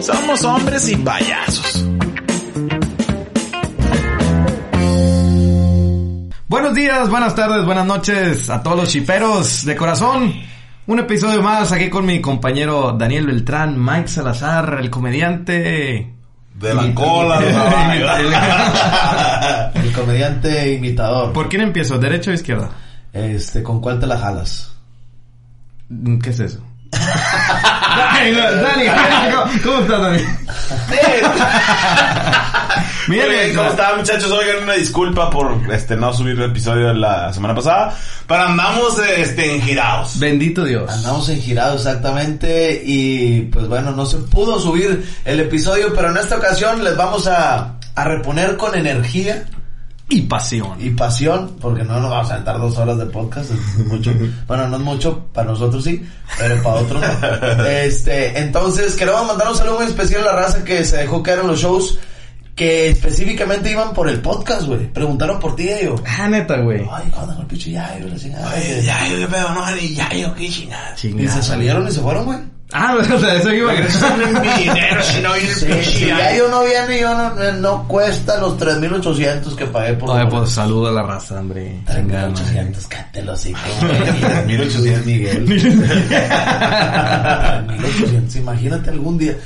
Somos hombres y payasos. Buenos días, buenas tardes, buenas noches a todos los chiperos de corazón. Un episodio más aquí con mi compañero Daniel Beltrán, Mike Salazar, el comediante. De la cola, de la El comediante imitador. ¿Por quién empiezo? ¿Derecha o izquierda? Este, ¿con cuál te la jalas? ¿Qué es eso? Dani, Dani, ¿cómo estás, Dani? Mira, Mira, ¿cómo están muchachos? Oigan, una disculpa por este no subir el episodio de la semana pasada. Pero andamos este engirados. Bendito Dios. Andamos en girado exactamente y pues bueno, no se pudo subir el episodio, pero en esta ocasión les vamos a, a reponer con energía Y pasión. y pasión, porque no nos vamos a saltar dos horas de podcast, es mucho. Bueno, no es mucho, para nosotros sí, pero para otros no. Este, entonces queremos mandar un saludo muy especial a la raza que se dejó caer en los shows que específicamente iban por el podcast, güey. Preguntaron por ti, yo. Ah, neta, güey. Ay, ¿cuándo con el pinche Yayo? La chingada. Ay, ya, yo qué pedo, no, ni ya, yo qué chingada. Y se salieron y se fueron, güey. Ah, o sea, eso iba a mi dinero si no viene el Sí, si no viene, yo no, no cuesta los 3.800 que pagué por Oye, pues saludo a la raza, hombre. Chingada, madre. 3.800, cállate los hijos, güey. 1800. Miguel. 1800, imagínate algún día.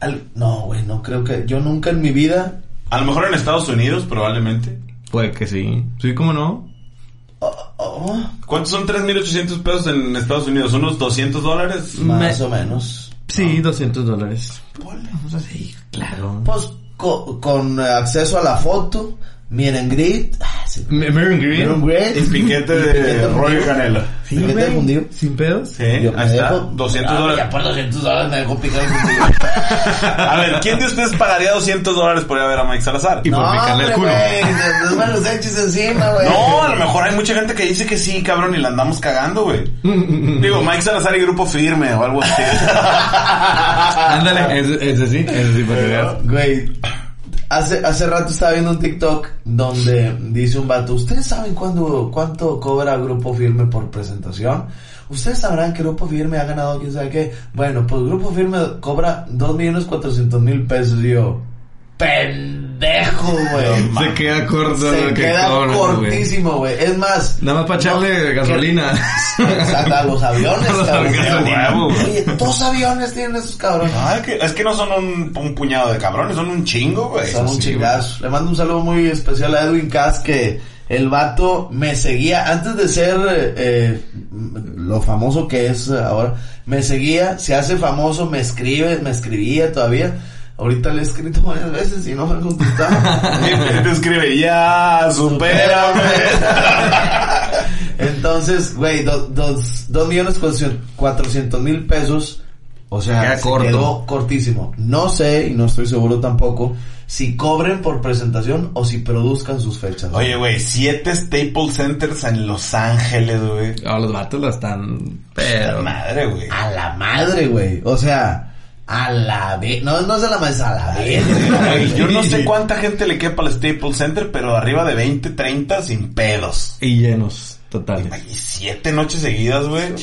Al- no, güey, no creo que. Yo nunca en mi vida. A lo mejor en Estados Unidos, probablemente. Puede que sí. Sí, ¿cómo no? Oh, ¿Cuántos son 3.800 pesos en Estados Unidos? ¿Unos 200 dólares? más o menos. Sí, 200 dólares. Vamos así, claro. Pues co- con acceso a la foto, miren grit. Ah, sí. Miren Green. grit. Piquete Y de rollo y canela. Sí, ¿Piquete güey. de fundido? Sin pedos. Sí, Yo me ahí está. dejo- 200 Ah, dólares. Ya por 200 dólares me dejó picar el fundido. A ver, ¿quién de ustedes pagaría 200 dólares por ir a ver a Mike Salazar? Y por picarle el culo. güey, no me los eches encima, güey. No, a lo mejor hay mucha gente que dice que sí, cabrón, y la andamos cagando, güey. Digo, Mike Salazar y Grupo Firme o algo así. Ándale, ese, ese sí, ese sí, para que veas. Güey, hace, hace rato estaba viendo un TikTok donde dice un vato, ¿ustedes saben cuándo, cuánto cobra Grupo Firme por presentación? Ustedes sabrán que Grupo Firme ha ganado quién sabe qué. Bueno, pues Grupo Firme cobra dos millones cuatrocientos mil pesos. Y yo, pendejo, güey. Se queda corto. Se que queda cortísimo, güey. Es más... Nada más para echarle no, gasolina. que- Exacto, a los aviones, A los cabrón. Oye, dos aviones tienen esos cabrones. Ah, es, que, es que no son un, un puñado de cabrones, son un chingo, güey. Son un sí, chingazo. Le mando un saludo muy especial a Edwin Cass que el vato me seguía antes de ser eh, eh, lo famoso que es ahora. Me seguía, se hace famoso, me escribe, me escribía todavía. Ahorita le he escrito varias veces y no me ha contestado. Y te escribe, ya, supérame. Entonces, güey, do- dos, dos millones cuatrocientos mil pesos. O sea, Queda se corto. quedó cortísimo. No sé, y no estoy seguro tampoco, si cobren por presentación o si produzcan sus fechas. Oye, güey, siete Staples Centers en Los Ángeles, güey. No, los vatos la están. La Pero. madre, güey. A la madre, güey. O sea, a la vez. No, no es a la es a la vez. Yo no sé cuánta gente le quepa al Staples Center, pero arriba de 20, 30 sin pedos. Y llenos, totales. Y siete noches seguidas, güey.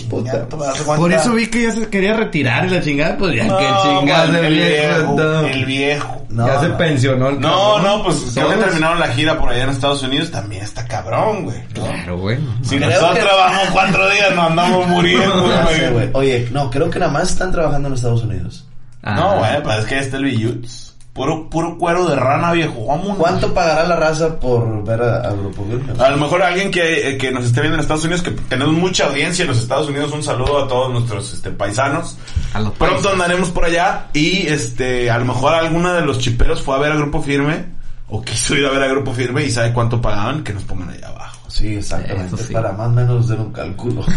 Por eso vi que ya se quería retirar y la chingada, pues ya No, que chingada el viejo. no. el viejo. No, ya se no. pensionó el No, cabrón. no, pues creo que terminaron la gira por allá en Estados Unidos, también está cabrón, güey. Claro, güey. Si nosotros que- trabajamos cuatro días, nos andamos muriendo, Ya güey. Oye, no, creo que nada más están trabajando en Estados Unidos. Ah. No, güey, pues es que ahí está el Billuts. Puro, puro cuero de rana, viejo. Vámonos. ¿Cuánto pagará la raza por ver a, a Grupo Firme? A lo mejor alguien que, eh, que nos esté viendo en Estados Unidos, que tenemos mucha audiencia en los Estados Unidos, un saludo a todos nuestros este, paisanos. A los Pronto países. andaremos por allá y este, a lo mejor alguno de los chiperos fue a ver a Grupo Firme o quiso ir a ver a Grupo Firme y sabe cuánto pagaban, que nos pongan allá abajo. Sí, exactamente. Sí. Para más o menos de un cálculo.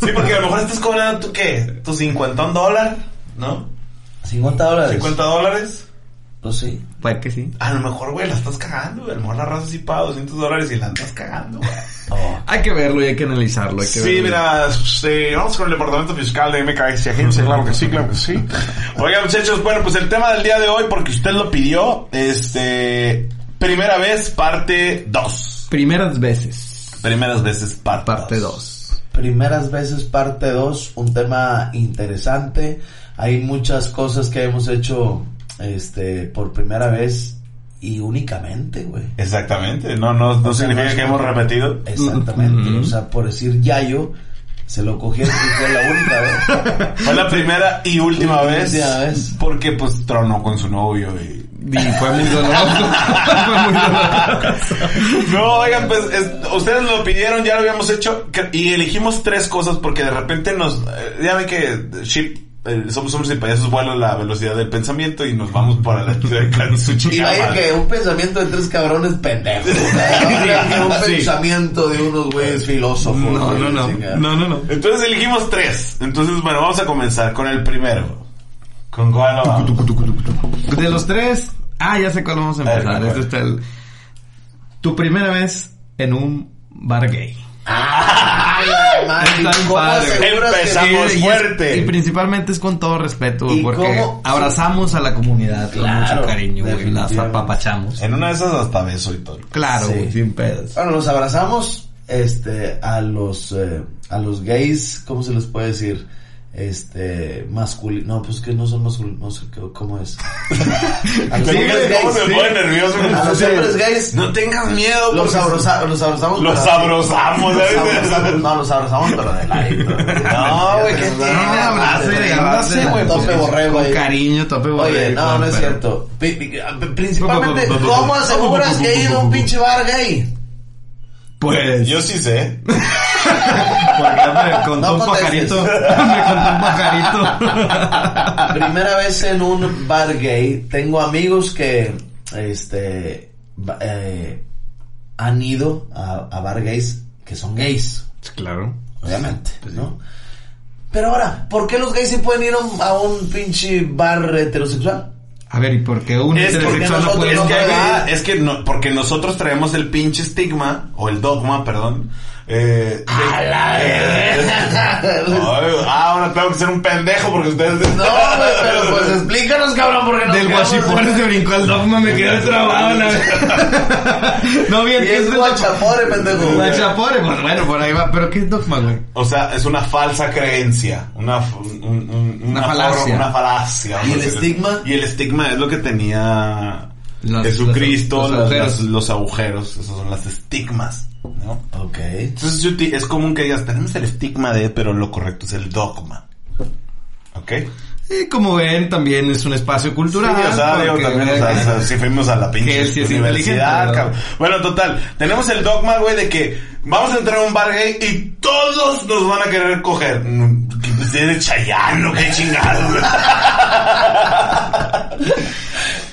Sí, porque a lo mejor estás cobrando tú qué, tu cincuentón dólar, ¿no? 50 dólares. 50 dólares. Pues sí. Puede que sí. A lo mejor, güey, la estás cagando, güey. A lo mejor la raza sí paga 200 dólares y la estás cagando, güey. Oh. Hay que verlo y hay que analizarlo. Hay que Sí, verlo. mira, sí, vamos con el departamento fiscal de MKS Agencia, claro que sí, claro que sí. Oiga, muchachos, bueno, pues el tema del día de hoy, porque usted lo pidió, este, primera vez, parte 2. Primeras veces. Primeras veces, parte Parte dos. 2. Primeras veces parte 2, un tema interesante. Hay muchas cosas que hemos hecho este por primera vez y únicamente, güey. Exactamente, no, no, no O sea, significa no que hemos repetido. Exactamente. O sea, por decir Yayo, se lo cogieron y fue la única vez. Fue la primera y última Y vez, última vez. porque pues tronó con su novio y... Y fue muy doloroso. fue muy doloroso. No, oigan, pues es- ustedes lo pidieron, ya lo habíamos hecho y elegimos tres cosas porque de repente nos... eh, ya ven que ship, eh, somos hombres y payasos vuela la velocidad del pensamiento y nos vamos para la de su Y vaya madre. que un pensamiento de tres cabrones pendejos. Un Sí. pensamiento de unos güeyes filósofos. No, no, no. No, no, no. Entonces elegimos tres. Entonces, bueno, vamos a comenzar con el primero. ¿Con cuál vamos? De los tres, ah, ya sé cuál vamos a A ver, empezar. Este está el- Tu primera vez en un bar gay. Ay, Empezamos. y fuerte. Y principalmente es con todo respeto, ¿Y porque cómo? abrazamos a la comunidad con Claro, mucho cariño, güey. Las apapachamos. En una de esas hasta beso y todo. Claro, Sí. güey, sin pedos. Bueno, los abrazamos este a los eh, a los gays, ¿cómo se les puede decir? Este masculino, no, pues que no son masculinos, no sé cómo es. A los Sí, hombres ¿Cómo se gays, pone nervioso? A los hombres gays No tengas miedo. los, abroza- los abrazamos. Los abrazamos, no, los abrazamos pero de ladito. No, güey, ¿qué No, tiene? Abrace, abrace, güey, Tope borrego Con cariño, tope borrego. Oye, no, no es cierto. Principalmente, ¿cómo aseguras que he ido a un pinche bar gay? Pues, Yo sí sé. porque me contó No un pajarito. me contó un pajarito. Primera vez en un bar gay. Tengo amigos que, este, eh, han ido a, a bar gays que son gays, claro. obviamente, ¿no? Pero ahora, ¿por qué los gays sí pueden ir a un pinche bar heterosexual? A ver, ¿y por qué un Es heterosexual no puede es que no, porque nosotros traemos el pinche estigma, o el dogma, perdón. Eh, de- eh, Ay, ah, ahora tengo que ser un pendejo porque ustedes... No, güey, pero pues explícanos, cabrón, porque no Del guachipore se brincó al dogma, me quedé trabado. la- no, bien, ¿qué es el guachapore, pendejo. Guachapore, pues bueno, por ahí va. ¿Pero qué es dogma, güey? O sea, es una falsa creencia, una, un- un- Una forma- falacia. una falacia. ¿Y a el estigma? Y el estigma es lo que tenía Los- Jesucristo, los- agujeros. las- los agujeros, esos son las estigmas, ¿no? Ok. Entonces es común que digas, tenemos el estigma de, pero lo correcto es el dogma. ¿Ok? Y como ven, también es un espacio cultural. Sí, o sea, digo, también, o sea, si fuimos a la pinche sí es universidad, cabrón. Bueno, total, tenemos el dogma, güey, de que vamos a entrar a un bar gay y todos nos van a querer coger. Mm, pues, eres chayano, qué chingado,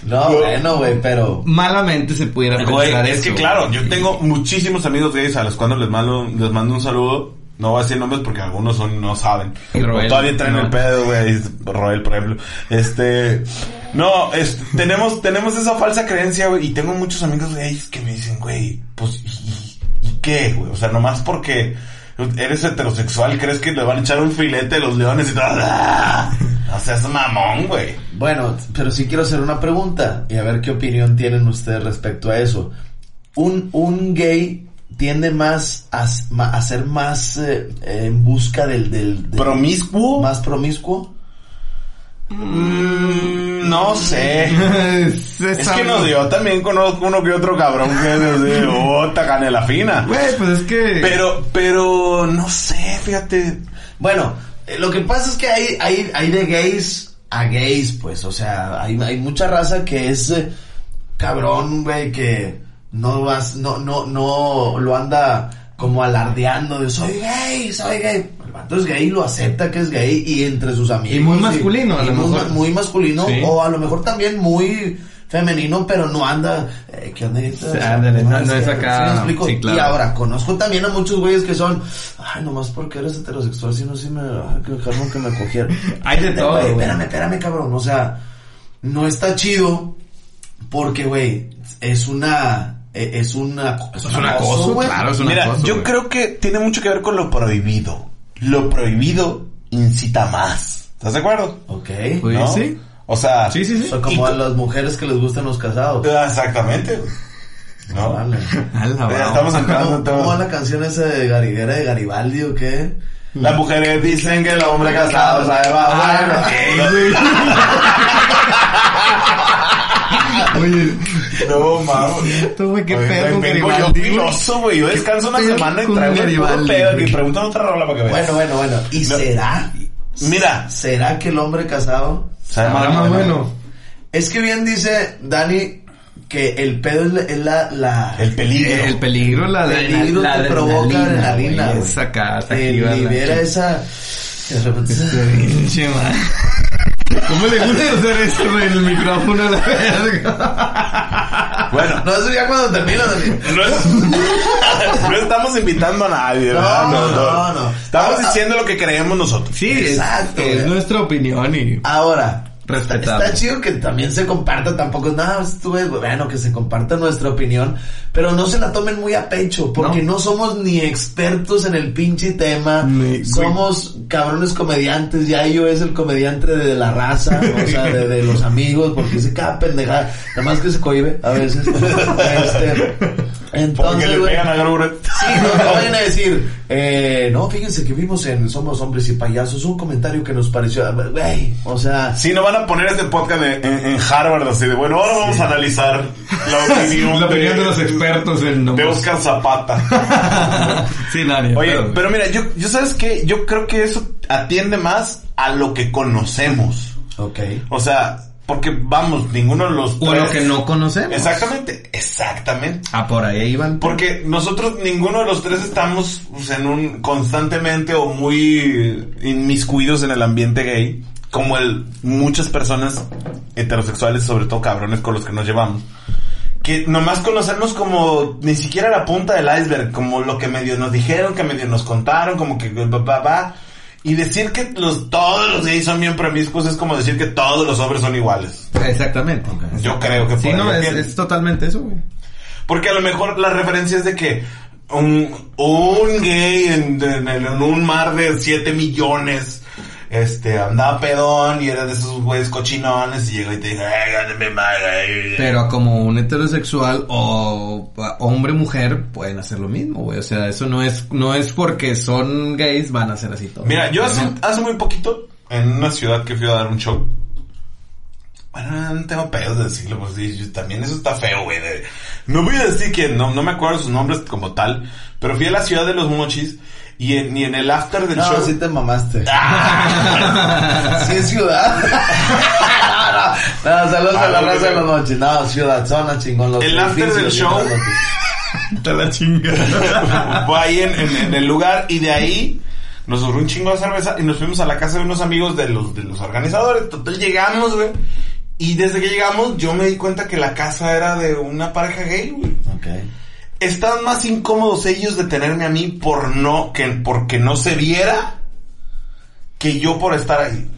No, bueno, güey, pero... Malamente se pudiera Güey, pensar es eso. que claro, yo tengo muchísimos amigos gays a los cuales les mando, les mando un saludo. No voy a decir nombres porque algunos son, no saben. Y Roel, todavía traen no. el pedo, güey. Roel, por ejemplo. Este, no, es- tenemos, tenemos esa falsa creencia, güey. Y tengo muchos amigos gays que me dicen, güey, pues, ¿y, y qué, güey? O sea, nomás porque eres heterosexual, crees que le van a echar un filete a los leones y todo. ¡Ah! O sea, es mamón, güey. Bueno, pero sí quiero hacer una pregunta y a ver qué opinión tienen ustedes respecto a eso. Un, un gay tiende más a, a ser más eh, en busca del, del, del- ¿Promiscuo? más promiscuo. Mm, no sé. es, Es que no, yo también conozco uno que otro cabrón que es de otra canela fina. Güey, pues es que... Pero, pero, no sé, fíjate. Bueno, eh, lo que pasa es que hay, hay, hay de gays a gays, pues, o sea, hay, hay mucha raza que es eh, cabrón, güey, que no vas, no, no, no lo anda como alardeando de soy gay, soy gay. El vato es gay, lo acepta que es gay y entre sus amigos. Y muy masculino, a y lo muy, mejor. muy masculino, Sí. o a lo mejor también muy, femenino, pero no anda, eh, ¿qué onda? ándale, no- no es acá, ¿sí me explico? sí, claro. Y ahora, conozco también a muchos güeyes que son, ay, nomás porque eres heterosexual, si no, sí me, ay, que dejaron que me cogieran. Hay de todo, Güey. Espérame, espérame, cabrón, o sea, no está chido porque, güey, es una, eh, es una, es un acoso, güey. claro, es un Mira, acoso, yo creo que tiene mucho que ver con lo prohibido. Lo prohibido incita más. ¿Estás de acuerdo? Ok. Pues ¿No? sí. O sea, Sí, sí, sí. O sea, como Y- a las mujeres que les gustan los casados. Ah, Exactamente. ¿No? Vale. A la Ya estamos entrando ¿Cómo, cómo va la canción esa de Gariguera de Garibaldi o qué? Las mujeres dicen que el hombre casado sabe más Ah, bueno. ok, güey. Oye, No, mames. esto, güey, qué Oye, pedo con vengo Garibaldi, yo güey. filoso, güey. Yo descanso una semana y traigo Garibaldi, pedo. Y preguntan otra rola para que veas. Bueno, bueno, bueno. ¿Y No. será? Mira. ¿Será que el hombre casado? Sabe Ahora más bueno. Es que bien dice Dani que el pedo es la... es la, la- El peligro. El peligro, la el peligro la que provoca adrenalina, güey. güey. Es acá, se Te activa la- libera esa... de repente- Pinche madre. ¿Cómo le gusta hacer esto el micrófono a la verga? Bueno, No, eso ya cuando termina, Dani. no, es- no estamos invitando a nadie, No, no, no. Estamos Ah, diciendo lo que creemos nosotros. Sí, Exacto, es güey. nuestra opinión y... Ahora, Respetable. está chido que también se comparta, tampoco nada, güey, bueno, que se comparta nuestra opinión, pero no se la tomen muy a pecho, porque no, somos ni expertos en el pinche tema, somos cabrones comediantes, ya yo es el comediante de la raza, o sea, de, de los amigos, porque dice cada pendejada, nada más que se cohibe a veces. Este, Porque entonces, le güey, pegan a Gruret. Sí, no te vayan a decir, eh, no, fíjense que vimos en Somos Hombres y Payasos un comentario que nos pareció, güey, o sea, Si no van a poner este podcast en, en- en Harvard así de bueno, ahora vamos a analizar la opinión, La opinión de los expertos en de. Oscar Zapata. Sí, Nani. Oye, pero- pero mira, yo, yo sabes que yo creo que eso atiende más a lo que conocemos. ok. O sea, porque vamos, ninguno de los O lo tres- que no conocemos. Exactamente, exactamente. Ah, por ahí iban. Porque nosotros, ninguno de los tres estamos pues, en un constantemente o muy inmiscuidos en el ambiente gay, como el muchas personas heterosexuales, sobre todo cabrones con los que nos llevamos. Que nomás conocemos como ni siquiera la punta del iceberg, como lo que medio nos dijeron, que medio nos contaron, como que va, va, va. Y decir que los, todos los gays son bien promiscuos es como decir que todos los hombres son iguales. Exactamente. Yo creo que Sí, por no, es, totalmente eso, güey. Porque a lo mejor la referencia es de que un, un gay en, en- en un mar de 7 millones este andaba pedón y era de esos güeyes cochinones y llegó y te dijo, "Ay, gándeme madre". Pero como un heterosexual o hombre mujer pueden hacer lo mismo, güey. O sea, eso no es no es porque son gays van a ser así todo. Mira, yo hace, hace muy poquito, en una ciudad que fui a dar un show, bueno, no tengo pedos de decirlo, pues sí, yo- también eso está feo, güey. No voy a decir que no, no me acuerdo sus nombres como tal, pero fui a la ciudad de los mochis y en, y en el after del No, show... sí te mamaste. ¡Ah! Sí es ciudad. no, no, saludos a la Ah, raza de no, la noche. No, ciudad, zona chingón. Los El after del show. Te la chinga. Fue ahí en, en- en el lugar y de ahí nos sobró un chingo de cerveza y nos fuimos a la casa de unos amigos de los, de los organizadores. Total, llegamos, güey. Y desde que llegamos yo me di cuenta que la casa era de una pareja gay, güey. Ok. Estaban más incómodos ellos de tenerme a mí por no, que, porque no se viera que yo por estar ahí.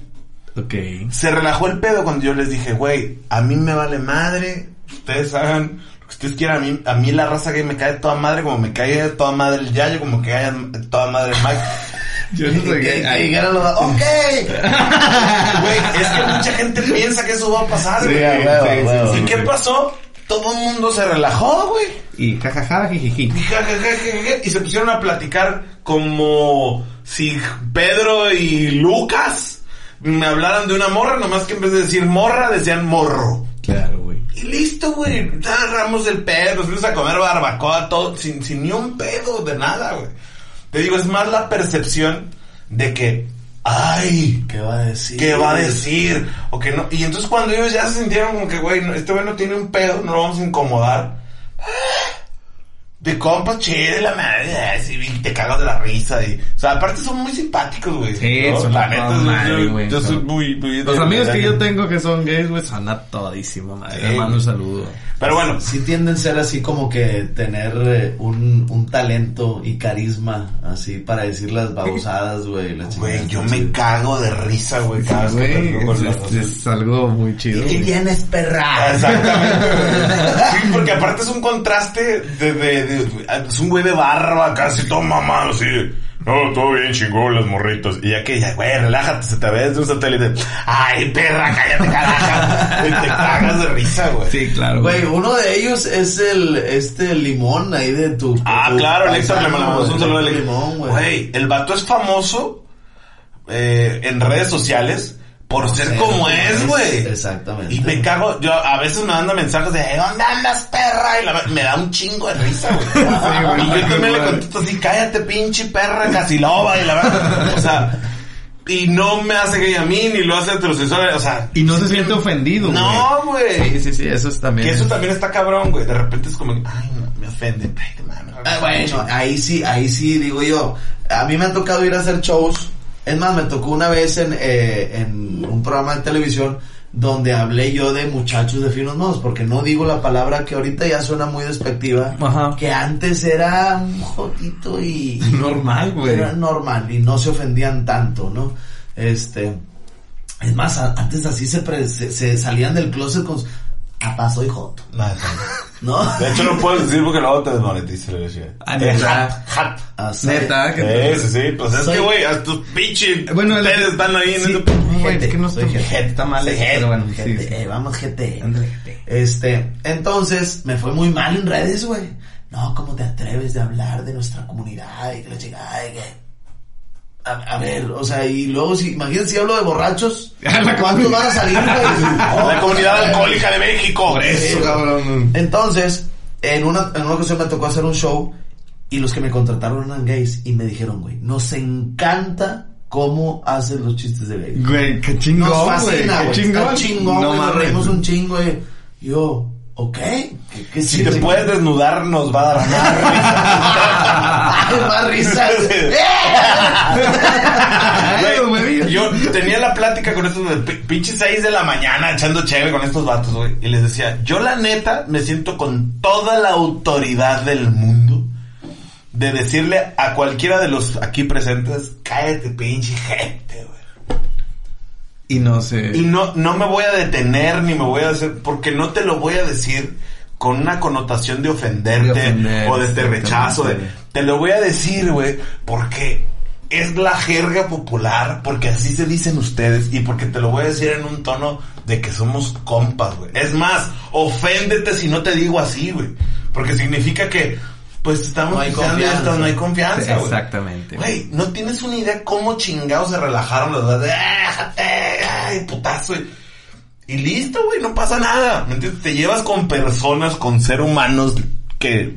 ok. Se relajó el pedo cuando yo les dije, güey, a mí me vale madre, ustedes hagan lo que ustedes quieran, a mí, a mí la raza gay me cae toda madre, como me cae toda madre el Yayo, como que cae toda madre el Mike. Yo no dijeron los dos, ok. Güey, es que mucha gente piensa que eso va a pasar, Sí, güey. Sí, sí. ¿Y qué pasó? Todo el mundo se relajó, güey. Y jajaja, jijiji. Y ja, ja, ja, ja, ja, y se pusieron a platicar como si Pedro y Lucas me hablaran de una morra, nomás que en vez de decir morra, decían morro. Claro, güey. Y listo, güey. Agarramos el pedo, nos fuimos a comer barbacoa, todo, sin, sin ni un pedo de nada, güey. Te digo, es más la percepción de que, ay, ¿Qué va a decir? ¿qué va a decir? O que no. Y entonces cuando ellos ya se sintieron como que, güey, este güey no tiene un pedo, no lo vamos a incomodar. De compas, che, la madre, así, y te cagas de la risa. Y, o sea, aparte son muy simpáticos, güey. Sí, ¿no? son La neta, madre, yo, güey, yo soy son- muy, muy Los amigos que yo tengo que son gays, güey, son a todísima madre. Sí. Les mando un saludo. Pero bueno, Sí tienden a ser así como que tener eh, un, un talento y carisma así para decir las babosadas, güey. la güey, yo me cago de risa, güey, cada vez que Güey, platico con es, los- es- es algo muy chido. ¿Qué güey. tienes, perra? Exactamente. güey. Sí, porque aparte es un contraste de, de, de- es un güey de barba, casi todo mamado, así. No, todo bien chingón las morritas. Y ya que ya, güey, relájate, se te ve desde un satélite. Ay, perra, cállate, carajo. Y te cagas de risa, güey. Sí, claro. Güey, uno de ellos es el, este limón ahí de tu... de Ah, tu claro, el Héctor le mandamos un saludo Héctor. Limón, güey. Güey, el vato es famoso eh, en redes sociales por ser ser como es, güey. exactamente. Y me cago, yo a veces me manda mensajes de, ¿dónde andas, perra? Y la- me da un chingo de risa, güey. güey, y yo también le contesto así, cállate, pinche perra, casi loba. Y la verdad, o sea, y no me hace gay a mí, ni lo hace heterosexual, o sea. Y no se siente ofendido, No, güey. Sí, sí, sí, eso es también. Que eso también está cabrón, güey. De repente es como, ay, no, me ofende. Ay, qué mames. Ah, bueno, ahí sí, ahí sí, digo yo. A mí me ha tocado ir a hacer shows. Es más, me tocó una vez en, eh, en un programa de televisión donde hablé yo de muchachos de finos modos, porque no digo la palabra que ahorita ya suena muy despectiva, Ajá. que antes era un jotito y... Normal, güey. Era normal y no se ofendían tanto, ¿no? Este... Es más, a- antes así se, pre- se, se salían del closet con... Papá, soy joto, ¿no? De hecho, no puedo decir porque luego te desmonetiza, le decía. Ah, Eh, neta. hat, hat. Así. Neta, que... Sí, sí, sí. Pues es Soy- que, güey, a tus pinches. Bueno, el- ustedes están ahí en ese- güey, es que no Soy gente. está mal, pero bueno, sí, gente. sí. Eh, vamos, gente. Este, entonces, me fue muy mal en redes, güey. No, ¿cómo te atreves de hablar de nuestra comunidad y que la chingada y que... A, a ver, o sea, y luego si, imagínense si hablo de borrachos, ¿cuántos van a salir, güey? La comunidad alcohólica de México. Eso, cabrón. Entonces, en una, en una ocasión me tocó hacer un show y los que me contrataron eran gays y me dijeron, güey, nos encanta cómo haces los chistes de gays. Güey, qué chingón, Nos güey. fascina, Qué güey. chingón. Está chingón, No güey, nos reímos un chingo, güey. Yo, ok. ¿Qué, qué Si te puedes desnudar, nos va a dar más más risa. Ay, Güey, güey. yo tenía la plática con estos pinches 6 de la mañana echando chévere con estos vatos, güey. Y les decía, yo la neta me siento con toda la autoridad del mundo de decirle a cualquiera de los aquí presentes, cállate pinche gente, güey. Y no sé. Y no, no me voy a detener ni me voy a hacer, porque no te lo voy a decir con una connotación de ofenderte De ofender, o de te rechazo. de- te lo voy a decir, güey, porque es la jerga popular, porque así se dicen ustedes y porque te lo voy a decir en un tono de que somos compas, güey. Es más, oféndete si no te digo así, güey, porque significa que pues estamos No hay pisando confianza. esto, no hay confianza, güey. Exactamente. Güey, no tienes una idea cómo chingados se relajaron los dos de, "Ah, déjate, ay, putazo. Y, y listo, güey, no pasa nada. ¿Me entiendes? Te llevas con personas, con seres humanos que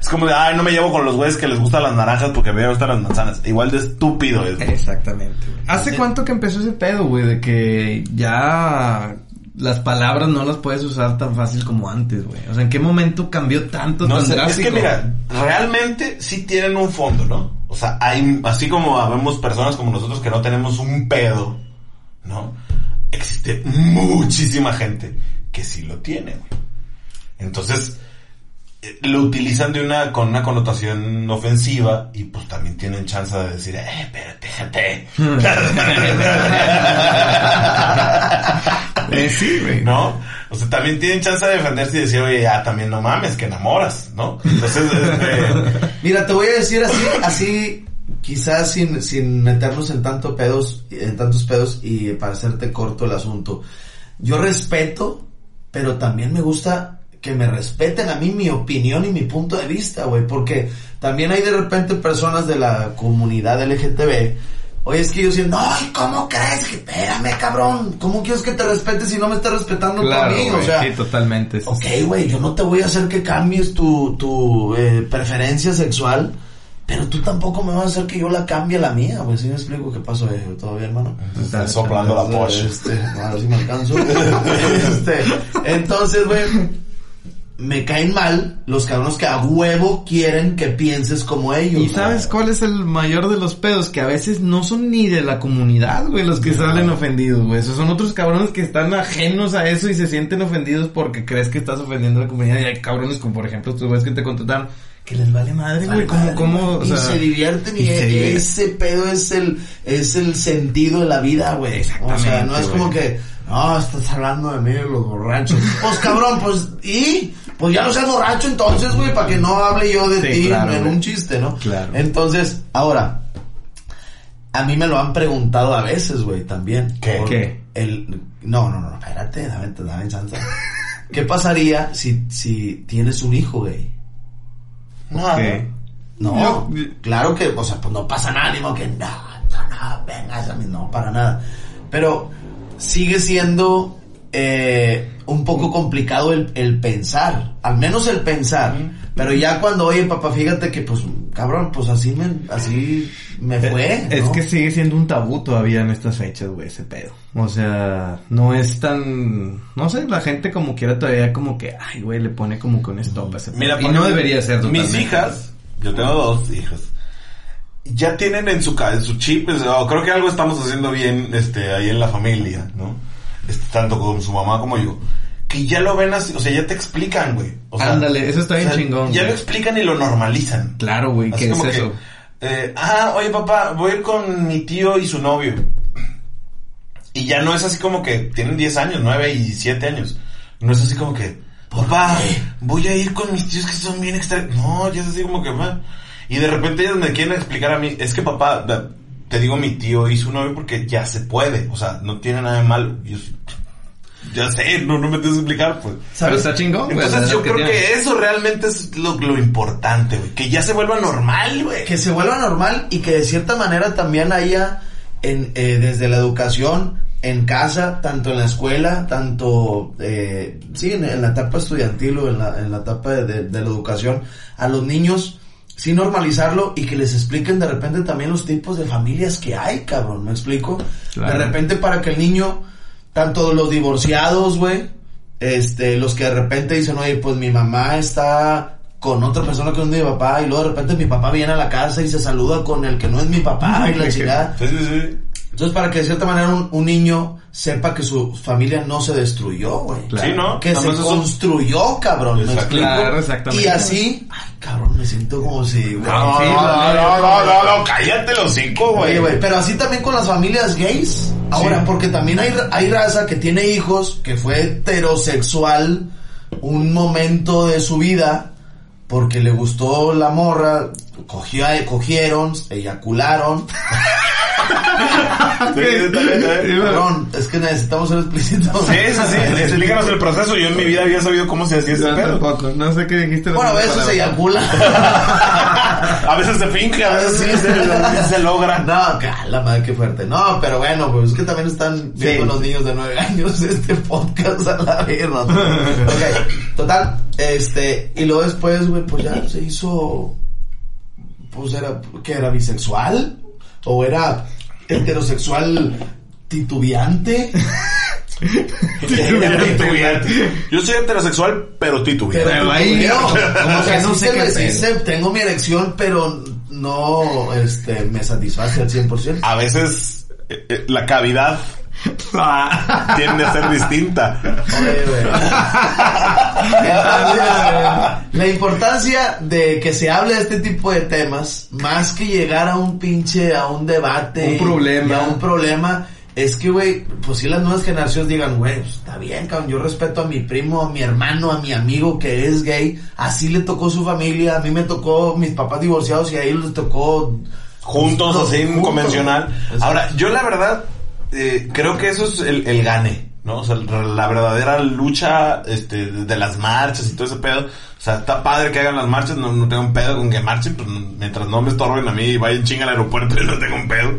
es como de, ay, no me llevo con los güeyes que les gustan las naranjas porque me gustan las manzanas. Igual de estúpido es. güey. Exactamente. güey. ¿Hace cuánto que empezó ese pedo, güey? De que ya las palabras no las puedes usar tan fácil como antes, güey. O sea, ¿en qué momento cambió tanto No tan sé, es que mira, realmente sí tienen un fondo, ¿no? O sea, hay, así como habemos personas como nosotros que no tenemos un pedo, ¿no? Existe muchísima gente que sí lo tiene, güey. Entonces, eh, lo utilizan de una, con una connotación ofensiva y pues también tienen chance de decir, eh, espérate, gente. Sí, güey. ¿No? O sea, también tienen chance de defenderse y decir, oye, ya también no mames, que enamoras, ¿no? Entonces, este, Mira, te voy a decir así, así, quizás sin, sin meternos en tanto pedos, en tantos pedos y para hacerte corto el asunto. Yo respeto, pero también me gusta que me respeten a mí mi opinión y mi punto de vista, güey, porque también hay de repente personas de la comunidad LGTB. Oye, es que yo siento, ay, ¿cómo crees que, espérame, cabrón, ¿cómo quieres que te respete si no me estás respetando tú a Claro, mí? O sea, sí, totalmente. Ok, güey, yo no te voy a hacer que cambies tu, tu eh, preferencia sexual, pero tú tampoco me vas a hacer que yo la cambie a la mía, güey. ¿Sí me explico qué pasó, eh? ¿Todavía, hermano? Están soplando la Porsche. Este, a ver si me alcanzo. este, entonces, güey, me caen mal los cabrones que a huevo quieren que pienses como ellos. ¿Y sabes cuál es el mayor de los pedos? Que a veces no son ni de la comunidad, güey, los que salen ofendidos, güey. Esos son otros cabrones que están ajenos a eso y se sienten ofendidos porque crees que estás ofendiendo a la comunidad. Y hay cabrones como, por ejemplo, tú ves que te contrataron que les vale madre, güey. ¿Cómo, cómo, o y se divierten y, y se divierten. ese pedo es el, es el sentido de la vida, güey. O sea, no es como que, no, estás hablando de mí, los borrachos. pues cabrón, pues, y, pues ya no seas borracho entonces, güey, para que no hable yo de Sí, ti claro, en un chiste, ¿no? Claro. Entonces, ahora, a mí me lo han preguntado a veces, güey, también. ¿Qué? Por ¿Qué? El, no, no, no, espérate, dame, dame chance. ¿Qué pasaría si, si tienes un hijo, güey? Nada. No, Yo- claro que, o sea, pues no pasa nada, modo que no, no, no, venga, no, para nada. Pero sigue siendo eh, un poco complicado el, el pensar, al menos el pensar. Pero ya cuando, oye, papá, fíjate que, pues, cabrón, pues así me, así me fue. Es ¿no? que sigue siendo un tabú todavía en estas fechas, güey, ese pedo. O sea, no es tan... No sé, la gente como quiera todavía como que, ay, güey, le pone como que un stop a ese pedo. Mira, y no debería ser Mis totalmente. hijas, yo tengo dos hijas, ya tienen en su, ca- en su chip, es- oh, creo que algo estamos haciendo bien este, ahí en la familia, ¿no? Este, tanto con su mamá como yo. Que ya lo ven así, o sea, ya te explican, güey. O sea, Ándale, eso está bien o sea, chingón, Ya güey. lo explican y lo normalizan. Claro, güey, ¿qué es que, eso? eh, ah, oye papá, voy a ir con mi tío y su novio. Y ya no es así como que tienen 10 años, 9 y 7 años. No es así como que, papá, voy a ir con mis tíos que son bien extra. No, ya es así como que, "Ma". Y de repente ellos me quieren explicar a mí, es que papá, te digo mi tío y su novio porque ya se puede. O sea, no tiene nada de malo. Yo, ya sé, no, no me tienes que explicar, pues. Pero está chingón, Entonces yo creo tiene. que eso realmente es lo, lo importante, güey. Que ya se vuelva normal, güey. que se vuelva normal y que de cierta manera también haya en, eh, desde la educación en casa, tanto en la escuela, tanto eh, sí en, en la etapa estudiantil o en la, en la etapa de, de- de la educación, a los niños sí normalizarlo y que les expliquen de repente también los tipos de familias que hay, cabrón, ¿me explico? Claro. De repente para que el niño, tanto los divorciados, güey, este, los que de repente dicen, oye, pues mi mamá está con otra persona que no es mi papá, y luego de repente mi papá viene a la casa y se saluda con el que no es mi papá, y la chingada. Sí, sí, sí. Entonces, para que de cierta manera un, un niño sepa que su familia no se destruyó, güey. Claro. Sí, ¿no? Que se eso- construyó, cabrón, ¿me? Claro, exactamente. Y así, ay, cabrón, me siento como si, güey. No, Sí, no, no, no, no, no, cállate los cinco, güey. Oye, güey, pero así también con las familias gays. Ahora, Sí. porque también hay, hay raza que tiene hijos, que fue heterosexual un momento de su vida, porque le gustó la morra, cogió, cogieron, eyacularon. Perdón, es que necesitamos ser explícitos. Sí, sí, sí, explícanos el proceso. Yo en mi vida había sabido cómo se hacía ese pedo. tampoco, no sé qué dijiste. Bueno, a veces palabras. eyacula. A veces se finge, a veces sí se, se logra. No, la madre, qué fuerte. No, pero bueno, pues es que también están viendo Sí. los niños de nueve años este podcast a la verga. ok, total, este, y luego después, güey, pues ya se hizo, pues era, que era bisexual, o era heterosexual titubeante. Titubeante. Yo soy heterosexual, pero titubeante. Pero ahí, titubeó. como que no sé se qué tengo mi erección, pero no, este, me satisface al 100%. A veces eh, eh, la cavidad. tiende a ser distinta. Oye, güey. La importancia de que se hable de este tipo de temas, más que llegar a un pinche, a un debate. Un problema. y a un problema, es que, güey, pues si las nuevas generaciones digan, güey, pues, está bien, cabrón, yo respeto a mi primo, a mi hermano, a mi amigo que es gay, así le tocó su familia, a mí me tocó mis papás divorciados y a ellos les tocó... Juntos, así, juntos. convencional. Exacto. Ahora, yo la verdad, eh, creo que eso es el, el gane, ¿no? O sea, la verdadera lucha este, de las marchas y todo ese pedo. O sea, está padre que hagan las marchas, no, no tengo un pedo con que marchen, pues mientras no me estorben a mí y vayan chinga al aeropuerto, yo no tengo un pedo.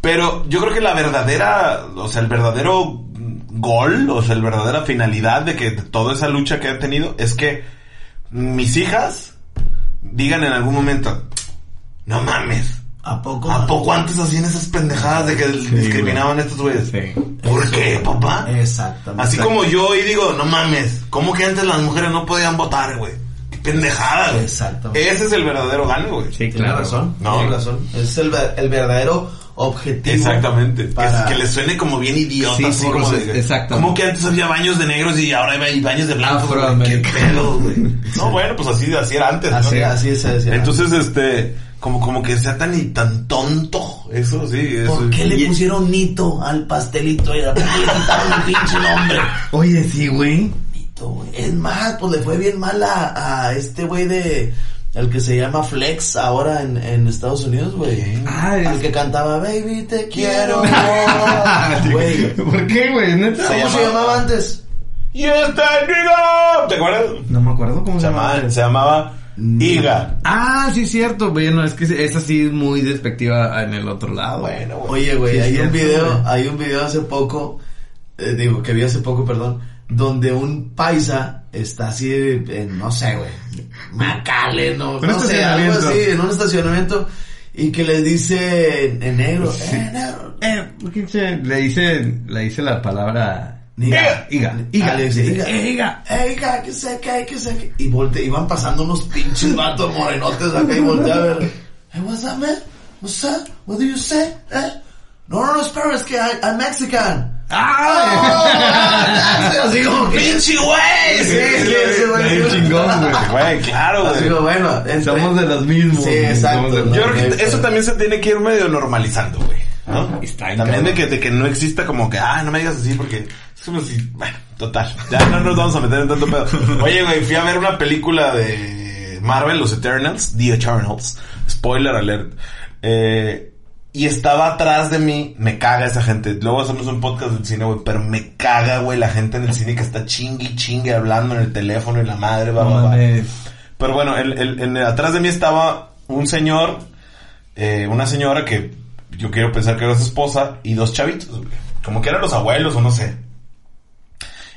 Pero yo creo que la verdadera, o sea, el verdadero gol, o sea, la verdadera finalidad de que de toda esa lucha que han tenido es que mis hijas digan en algún momento, no mames, ¿A poco? ¿A poco antes hacían esas pendejadas de que discriminaban a estos güeyes? Sí. ¿Por Eso, qué, papá? Exactamente. Así como yo y digo, no mames, ¿cómo que antes las mujeres no podían votar, güey? Qué pendejada, güey. Exactamente. Ese es el verdadero gane, güey. Sí, Tiene claro. razón. No. Tiene razón. Es el, el verdadero objetivo. Exactamente. Que- para- Que, le suene como bien idiota. Sí, así sí, como de-. Como que antes había baños de negros y ahora hay baños de blancos. güey. Qué pedo, güey. No, bueno, pues así, así era antes. ¿no? Así, así se decía. Entonces, este, como, como que sea tan y tan tonto. Eso sí, eso. ¿Por qué le Y- pusieron Nito al pastelito? ¿Por qué le quitaron el pinche nombre? Oye, sí, güey. Nito, güey. Es más, pues le fue bien mal a, a este güey de... El que se llama Flex ahora en, en Estados Unidos, güey. Ah, es- Al que cantaba Baby te quiero. Güey. ¿Por qué, güey? ¿Cómo se llamaba antes? ¡Y está Iga! ¿Te acuerdas? No me acuerdo cómo Se se llama. llamaba, se llamaba Iga. Ah, sí, cierto. Bueno, es que esa sí es muy despectiva en el otro lado. Bueno, güey. Oye, güey, Sí, hay un video, güey. hay un video hace poco, eh, digo, que vi hace poco, perdón, donde un paisa está así, en, no sé, güey, Macale, no, no sé, algo estacionamiento. así, en un estacionamiento, y que le dice en, negro, eh, negro, Eh, ¿por qué se- le dice, le dice la palabra... Niga. Iga. Ah, Iga. le dice, Iga. "Eh, Iga. Eh, Iga, que sé que, que sé que. Y volte, iban pasando unos pinches vatos morenotes acá y voltea a ver. Hey, what's up, man? What's up? What do you say? Eh? No, no, no, espera, es que I, I'm Mexican. ¡Ah! Así como. ¡Pinche güey! Sí, sí, sí, güey. Chingón, güey. Güey, claro, Así güey. como, bueno, entre- Somos de los mismos. Sí, exacto. Yo creo que eso también se tiene que ir medio normalizando, güey. ¿No? Está También de que, de que no exista como que, ah, no me digas así porque es como si, bueno, total. Ya no nos vamos a meter en tanto pedo. Oye, güey, fui a ver una película de Marvel, los Eternals, The Eternals. Spoiler alert. Eh, y estaba atrás de mí, me caga esa gente. Luego hacemos un podcast del cine, güey, pero me caga, güey, la gente en el cine que está chingue chingue hablando en el teléfono y la madre, va, va, va. Pero bueno, el, el- atrás de mí estaba un señor, eh, una señora que yo quiero pensar que era su esposa y dos chavitos, como que eran los abuelos o no sé.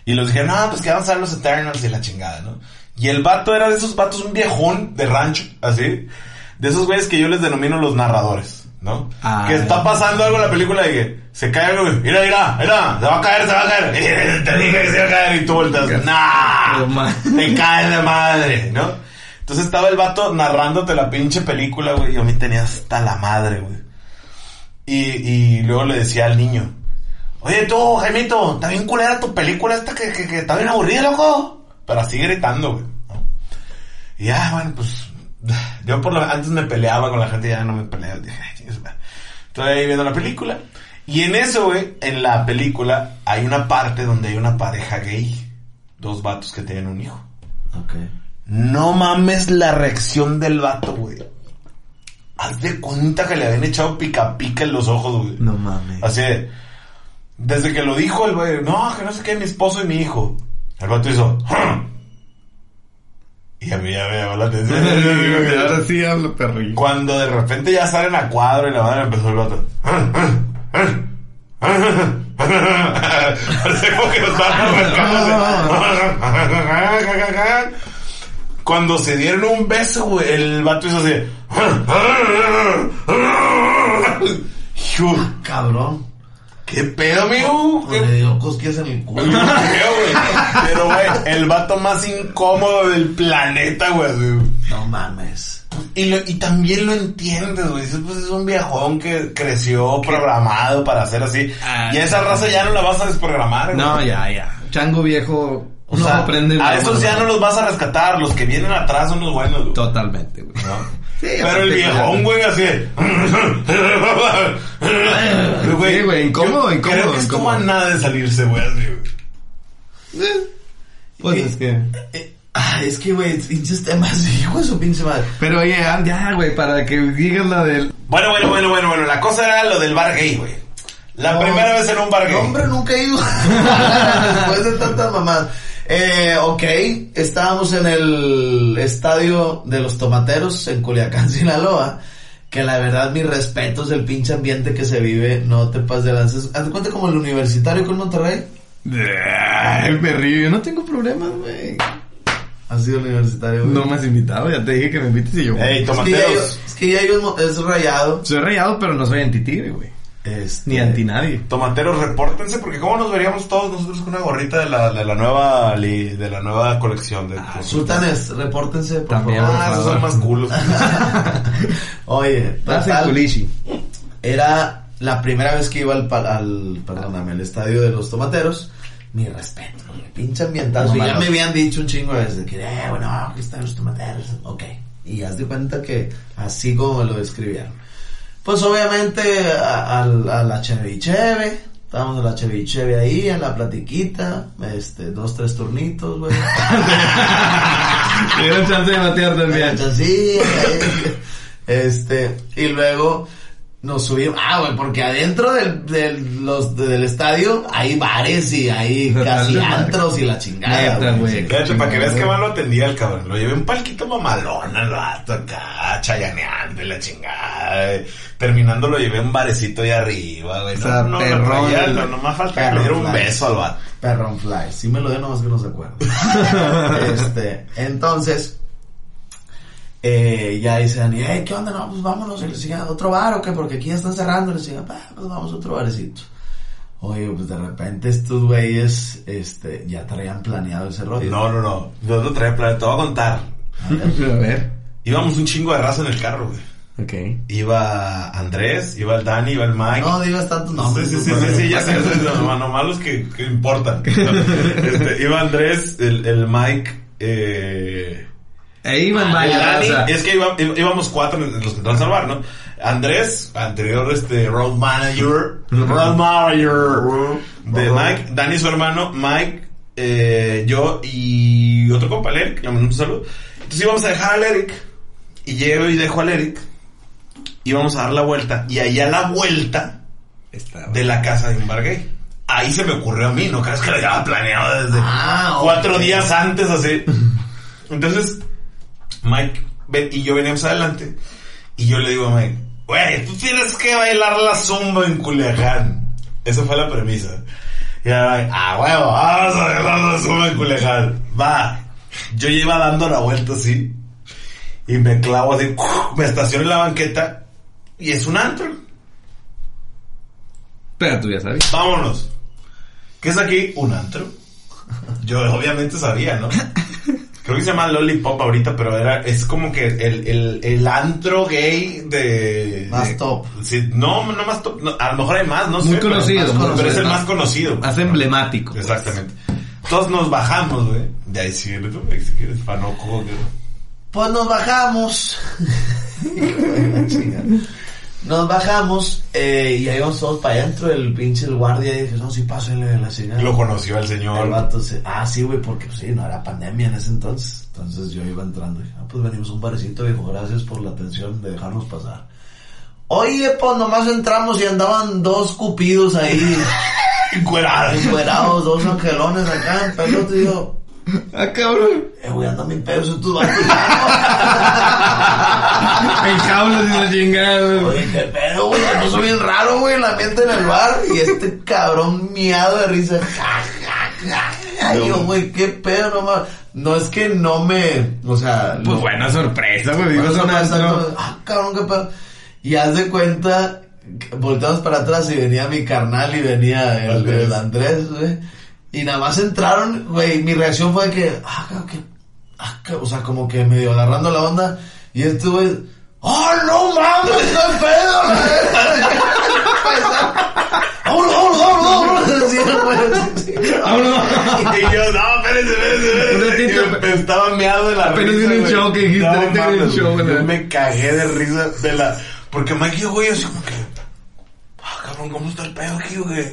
Y los dijeron, no, pues que van a ser los Eternals y la chingada, ¿no? Y el vato era de esos vatos, un viejón de rancho, así. De esos güeyes que yo les denomino los narradores, ¿no? Ah. que está pasando algo en la película y que se cae algo, mira, mira, mira, se va a caer, se va a caer. Te dije que se iba a caer y tú volteas, ¡nah! Te cae de madre, ¿no? Entonces estaba el vato narrándote la pinche película, güey, y a mí tenía hasta la madre, güey. Y, y luego le decía al niño, oye tú, Jaimito, está bien culera tu película esta que, que, que está bien aburrida, loco. Pero así gritando, güey. ¿no? Y ya, bueno, pues, yo por lo antes me peleaba con la gente, ya no me peleo. Dije. Estoy ahí viendo la película. Y en eso, güey, en la película hay una parte donde hay una pareja gay. Dos vatos que tienen un hijo. Ok. No mames la reacción del vato, güey. Haz de cuenta que le habían echado pica pica en los ojos, güey. No mames. Así de, desde que lo dijo el güey, no, que no sé qué, mi esposo y mi hijo. El vato hizo, "Hm". y a mí ya me llamó la atención. Ahora sí hablo, perrillo. Cuando de repente ya salen a cuadro y la madre empezó el vato. Parece como que estaban arrancando. Cuando se dieron un beso, güey, el vato hizo así. Hijo, Cabrón. ¿Qué pedo, amigo? ¿Qué Le dio cosquillas en el culo. Pero, güey, el vato más incómodo del planeta, güey. No mames. Y, lo- y también lo entiendes, güey. Pues es un viejón que creció programado para hacer así. Ah, y esa raza ya no la vas a desprogramar, güey. No, ya, ya. Chango viejo. O no sea, aprende a esos ya güey. no los vas a rescatar. Los que vienen atrás son los buenos, güey. Totalmente, güey. ¿No? Sí, Pero el viejón, güey, así. Sí, güey, incómodo, yo incómodo, Creo que estuvo a incómodo. nada de salirse, güey, así, güey. Pues Eh, es que. eh, ah, es que, güey, pinches temas, hijo de su pinche madre. Pero oye, ah, ya, güey, para que digas la del. Bueno, bueno, bueno, bueno, bueno. La cosa era lo del bar gay, güey. La No, primera vez en un bar gay. Hombre, nunca he ido. Después de tantas mamás. Eh, ok, estábamos en el estadio de los tomateros en Culiacán, Sinaloa. Que la verdad, mis respetos del pinche ambiente que se vive, no te pases de lanzas. Haz de cuenta como el universitario con Monterrey. Ay, perrillo, yo no tengo problemas, güey. ¿Has sido universitario, güey? No me has invitado, ya te dije que me invites y yo. Ey, Es que ya tomateros. yo- es que ya yo es rayado. Soy rayado, pero no soy anti-tigre, güey. Este, Ni anti nadie. Tomateros, repórtense, porque cómo nos veríamos todos nosotros con una gorrita de la, de la nueva li- de la nueva colección de Sultanes, repórtense, por También, favor. Ah, esos son más culos. Oye, Estás en total, culichi. era la primera vez que iba al, al perdóname, al estadio de los tomateros. Mi respeto, pinche ambientazo. No ya me habían dicho un chingo de veces de que, eh, bueno, aquí están los tomateros. Ok. Y haz de cuenta que así como lo describieron. Pues obviamente a, al- a la Cheve y Cheve. Estábamos en la Cheve y Cheve ahí, en la platiquita. Este, dos, tres turnitos, güey. Me dieron chance de batear también. Sí, este, y luego nos subimos, ah, güey, porque adentro del, del, los, del estadio hay bares y hay casi antros y la chingada, Neta, güey. Para que veas que mal lo atendía el cabrón. Lo llevé un palquito mamalón al vato acá, chayaneando y la chingada. eh. Terminando lo llevé a un barecito ahí arriba, güey. O No, sea, no, no, perrón, traía, el- no, nomás falta que le diera un perrón, beso al vato. Perron Fly, sí me lo dio nomás que no se acuerda. este, entonces, eh, ya dice Dani, hey, ¿qué onda? No, pues vámonos, y le decía, ¿a otro bar o qué? Porque aquí ya están cerrando, le decía, "Ah, pues vamos a otro barecito. Oye, pues de repente estos güeyes, este, ya traían planeado ese rollo. No, no, no. Yo lo traía planeado. Te voy a contar. A ver. Íbamos un chingo de raza en el carro, güey. Ok. Iba Andrés, iba el Dani, iba el Mike. No digas tantos nombres. Sí, sí, sí, sí, sí, ya sé, no, no, nomás los que, que importan. Este, iba Andrés, el, el Mike, eh, Ahí van vaya Dani, raza. es que iba- íbamos cuatro los que entraron a salvar, ¿no? Andrés, anterior este road manager, road manager de Mike, Dani su hermano, Mike, eh, yo y otro compa, el Eric, le mandamos un saludo. Entonces íbamos a dejar al Eric, y llego y dejo al Eric, y vamos a dar la vuelta, y ahí a la vuelta, de la casa de un bar gay. Ahí se me ocurrió a mí, no crees que lo había planeado desde Ah, cuatro días antes, así. Entonces, Mike ven- y yo veníamos adelante y yo le digo a Mike, güey, tú tienes que bailar la zumba en Culiacán. Esa fue la premisa. Y ahora Mike, ah, huevo, vamos a bailar la zumba en Culiacán. Va. Yo iba dando la vuelta así y me clavo así, me estaciono en la banqueta y es un antro. Pero tú ya sabes. Vámonos. ¿Qué es aquí? Un antro. Yo obviamente sabía, ¿no? Creo que se llama Lollipop ahorita, pero era, es como que el, el, el antro gay de... Más de- top. Sí, no, no más top. no, a lo mejor hay más, no Muy sé. pero- conocido, pero, es el conocido. más conocido. Más emblemático. pues. Exactamente. Todos nos bajamos, güey. De ahí tú, güey, si quieres, no que- Pues nos bajamos. nos bajamos eh, y ahí vamos todos para adentro. El pinche el guardia dice, no, sí, pásenle la chingada. Lo conoció el El señor. vato se- ah, sí, güey, porque pues, sí, no era pandemia en ese entonces. Entonces yo iba entrando y dije, ah, pues venimos a un barecito, viejo, gracias por la atención de dejarnos pasar. Oye, pues nomás entramos y andaban dos cupidos ahí, Encuerada. encuerados, dos angelones acá en pelote y Ah, cabrón. eh, güey, anda mi pedo, son tus vatos. En jaulas y la chingada, güey. Oye, qué pedo, güey, no soy bien raro, güey, el ambiente en el bar y este cabrón miado de risa. Ja, ja, ja. Ay, yo, güey, qué pedo, no mames. No es que no me, o sea, Pues buena sorpresa, güey. Está antro. pasando, Ah, cabrón, qué pedo. Y haz de cuenta, volteamos para atrás y venía mi carnal y venía el, el Andrés, güey. Y nada más entraron, güey, mi reacción fue que, ah, que, ah, que- o sea, como que medio agarrando la onda. Y este güey, ¡oh, no mames, qué pedo! la verga". ¡Vámonos, vámonos, vámonos, vámonos! Decía el güey, sí, sí. Vámonos. Y yo, no, espérense, espérense, espérense. me estaba meado de la Apenas risa, viene un show que dijiste, No. Yo me cagué de risa de la... Porque y yo, güey, así como que... Ah, cabrón, ¿cómo está el pedo aquí, güey?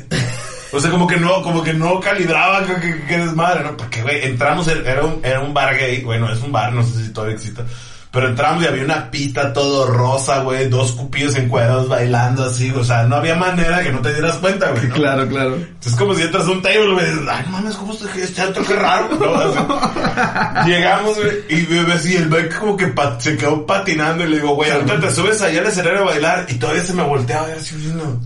O sea, como que no, como que no calibraba que, que, que desmadre, ¿no? Porque, güey, entramos, en- era un, era un bar gay, bueno, es un bar, no sé si todavía existe. Pero entramos y había una pista todo rosa, güey, dos cupidos encuadrados bailando así, o sea, no había manera que no te dieras cuenta, güey. ¿no? Claro, claro. Es como si entras a un table, güey. Ay, mames, ¿cómo está este antro? Qué raro. ¿no? Así. Llegamos, güey, y bebé así, el Mike como que se quedó patinando y le digo, güey, ahorita te subes allá al escenario a bailar y todavía se me voltea a ver así diciendo,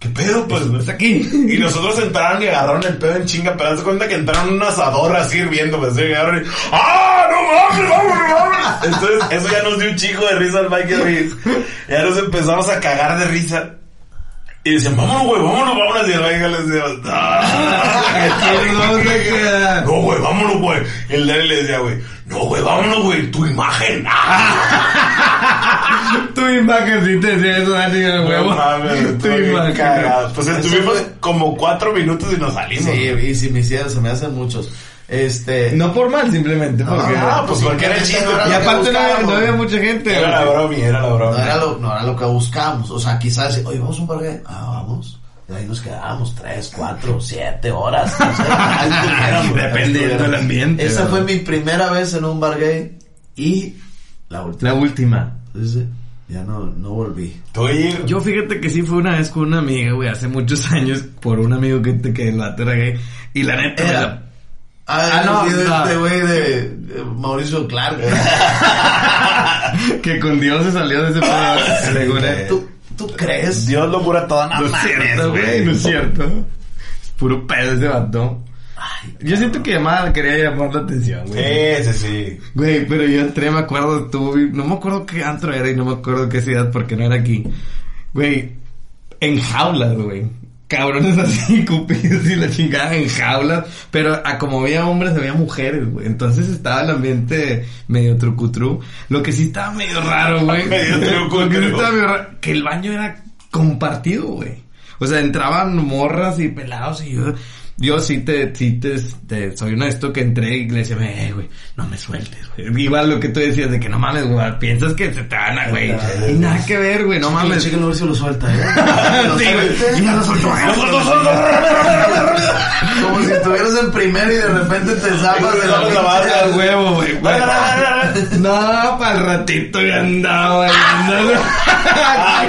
¿qué pedo, pues? Pues aquí. Y nosotros entraron y agarraron el pedo en chinga, pero haz cuenta que entraron en un asador así hirviendo, pues, y agarraron y, ¡ah, no mames, vámonos, vámonos! Entonces, eso ya nos dio un chico de risa al a mí. Ya nos empezamos a cagar de risa. Y decían, vámonos, güey, vámonos, vámonos. Y el Mike les decía, No queda. no, güey, vámonos, güey. Y el Dani le decía, güey, no, güey, vámonos, güey, tu imagen. Tu imagen sí te decía eso, Dani, el No huevo. mames, bien imagen. cagado. Pues estuvimos como cuatro minutos y nos salimos. Sí, y si me hicieran, se me hacen muchos. Este. No por mal, simplemente No, porque... Ah, pues porque era el chiste. no y que aparte no había, buscábamos. no había mucha gente. Era la bromi, era la No broma. era, lo, no era lo que buscamos. O sea, quizás, oye, vamos a un parque. Ah, vamos. Ahí nos quedamos tres, cuatro, siete horas. no sé, Dependiendo del ambiente, Esa ¿verdad? fue mi primera vez en un bar gay y la última. La última. Entonces, ya no, no volví. Yo fíjate que sí fue una vez con una amiga, güey, hace muchos años, por un amigo que, te- que era gay. Y la neta, me Era. la- Ah, Ah, no, no, no. este güey de, de Mauricio Clark. que con Dios se salió de ese pedo. según él. ¿Tú, ¿Tú crees? Dios lo cura todo. No, No es cierto, güey, no es cierto. Es puro pedo ese vato. Yo siento que llamaba, quería llamar la atención, güey. Sí, sí, sí. Güey, pero yo entré, me acuerdo, tú, no me acuerdo qué antro era y no me acuerdo qué ciudad porque no era aquí. Güey, en jaulas, güey. Cabrones así, cupidos y la chingada en jaulas. Pero a como había hombres, había mujeres, güey. Entonces estaba el ambiente medio trucutru. Lo que sí estaba medio raro, güey. Medio trucutru. Lo que sí estaba medio raro, que el baño era compartido, güey. O sea, entraban morras y pelados y yo... Yo sí te, sí te, te- soy honesto que entré y le decía, eh, güey, no me sueltes, güey. Igual lo que tú decías de que no mames, güey, piensas que se te van a, güey. Y nada que ver, güey, no mames. Chica, a ver si lo suelta, ¿eh? Sí, güey. Y ya lo soltó. Como si estuvieras en primero y de repente te zapas de la la barra, Al huevo, güey. No, para el ratito ya andaba bailando.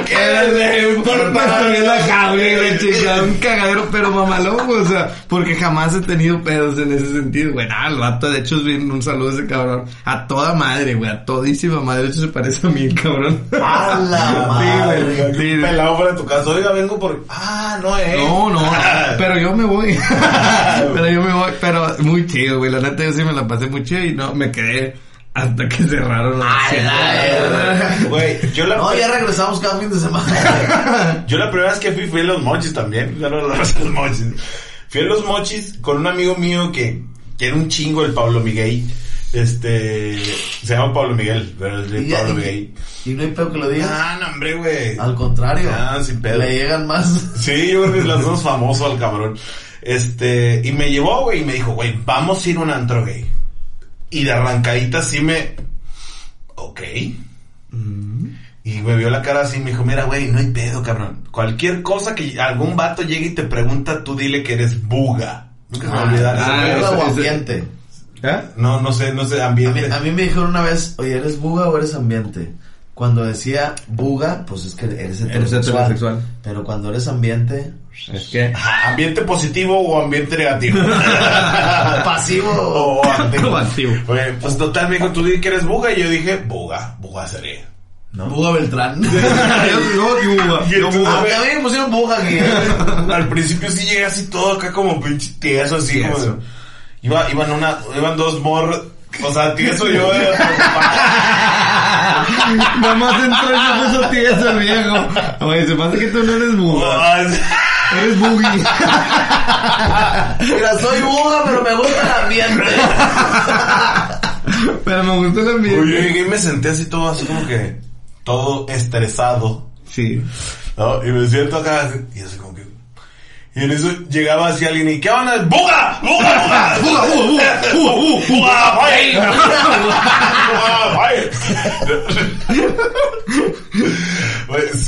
¿Qué importa? Estoy en la jaula y la chica, un cagadero, pero mamalón, güey, o sea, porque jamás he tenido pedos en ese sentido, güey. Nada, el vato, de hecho, es bien, un saludo a ese cabrón. A toda madre, güey, a todísima madre. De hecho, se parece a mí, el cabrón. A la Sí, güey. Sí. pelado de tu casa. Oiga, vengo por... Ah, no es. No, no, pero yo me voy. pero yo me voy, pero muy chido, güey. La neta yo sí me la pasé muy chido y no, me quedé hasta que cerraron la Ay, ay, Güey, yo la... No, ya regresamos cada fin de semana. Yo la primera vez que fui fui a los mochis también. Ya no los mochis. Fui a los mochis con un amigo mío que, era un chingo, el Pablo Miguel. Este, se llama Pablo Miguel, pero es Y ya- Pablo y- Miguel. Y no hay pedo que lo diga. Ah, no, hombre, güey. Al contrario. Ah, sin pedo. Le llegan más. Sí, yo creo que las dos famoso al cabrón. Este, y me llevó, güey, y me dijo, güey, vamos a ir a un antro gay. Y de arrancadita sí me... Ok. Y me vio la cara así y me dijo, mira, güey, no hay pedo, cabrón. Cualquier cosa que algún vato llegue y te pregunta, tú dile que eres buga. Nunca se me va a olvidar ese ah. Buga o ambiente. ¿Eh? No, no sé, no sé, A mí, ambiente. a mí me dijeron una vez, oye, ¿eres buga o eres ambiente? Cuando decía buga, pues es que eres heterosexual. heterosexual. Pero cuando eres ambiente, Es que... ¿Ambiente positivo o ambiente negativo? pasivo. o activo. Activo. Güey, pues total, me dijo, tú di que eres buga. Y yo dije, buga, buga seré. ¿No? Buga Beltrán. yo, a, mí, me pusieron buga aquí. Al principio sí llegué así todo acá como pinche tieso, así como... Iba, iban una, iban dos morros, o sea, tieso yo, eh, Nomás entró y se puso tieso el viejo. Oye, se pasa que tú no eres buga. Eres boogie. Mira, soy buga, pero me gusta el ambiente. Pero me gustó el ambiente. Oye, llegué y me senté así todo, así como que, todo estresado, Sí. ¿no? Y me siento acá, así, y así como que... Y en eso llegaba así alguien y, ¿qué onda? ¡Buga! ¡Buga! ¡Buga! ¡Buga! ¡Buga! ¡Buga! ¡Buga! ¡Buga!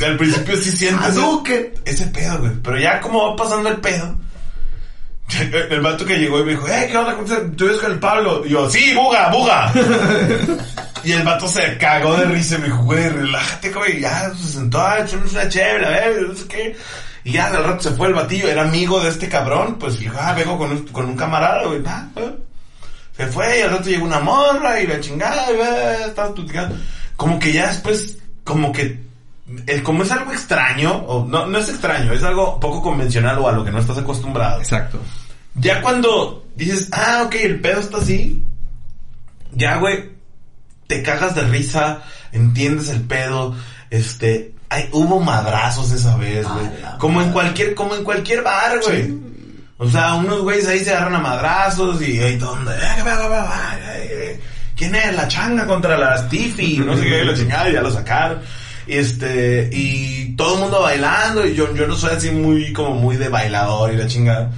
Al principio sí sientes Hadouken. ese pedo, güey. Pero ya como va pasando el pedo, el vato que llegó y me dijo, eh, ¿qué onda? ¿Cómo te- ¿Tú ves con el Pablo? Y yo, sí, buga, buga. y el vato se cagó de risa y me dijo, güey, relájate, güey. Ya se sentó, ah, una chévere, a ver, no sé qué. Y ya del rato se fue el batillo, era amigo de este cabrón, pues dijo, ah, vengo con un, con un camarada, güey. Ah. Se fue y al rato llegó una morra y la chingada, y estaba platicando. Como que ya después, como que eh, como es algo extraño, o no, no es extraño, es algo poco convencional o a lo que no estás acostumbrado. Exacto. Ya cuando dices, ah, ok, el pedo está así, ya, güey, te cagas de risa, entiendes el pedo, este, hay, hubo madrazos esa vez, güey. Como en cualquier, como en cualquier bar, güey. O sea, unos güeyes ahí se agarran a madrazos y ahí todo. ¿quién es la changa contra la Stiffy? No sé qué, la chingada, ya lo sacaron. Y este, y todo el mundo bailando, y yo, yo no soy así muy, como muy de bailador y la chingada.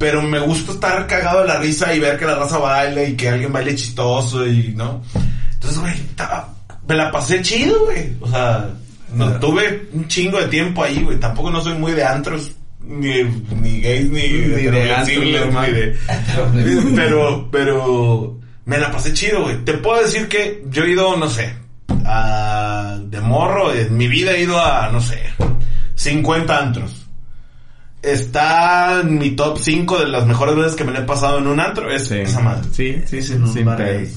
Pero me gusta estar cagado de la risa y ver que la raza baile y que alguien baile chistoso y, ¿no? Entonces, güey, me la pasé chido, güey. O sea, no, tuve un chingo de tiempo ahí, güey. Tampoco no soy muy de antros, ni, ni gays, ni, de heteroflexibles, antros, ni de... pero, pero, me la pasé chido, güey. Te puedo decir que yo he ido, no sé, a, de morro, en mi vida he ido a, no sé, 50 antros. Está en mi top 5 de las mejores veces que me la he pasado en un antro. Es Sí. esa madre. Sí, sí, Sí.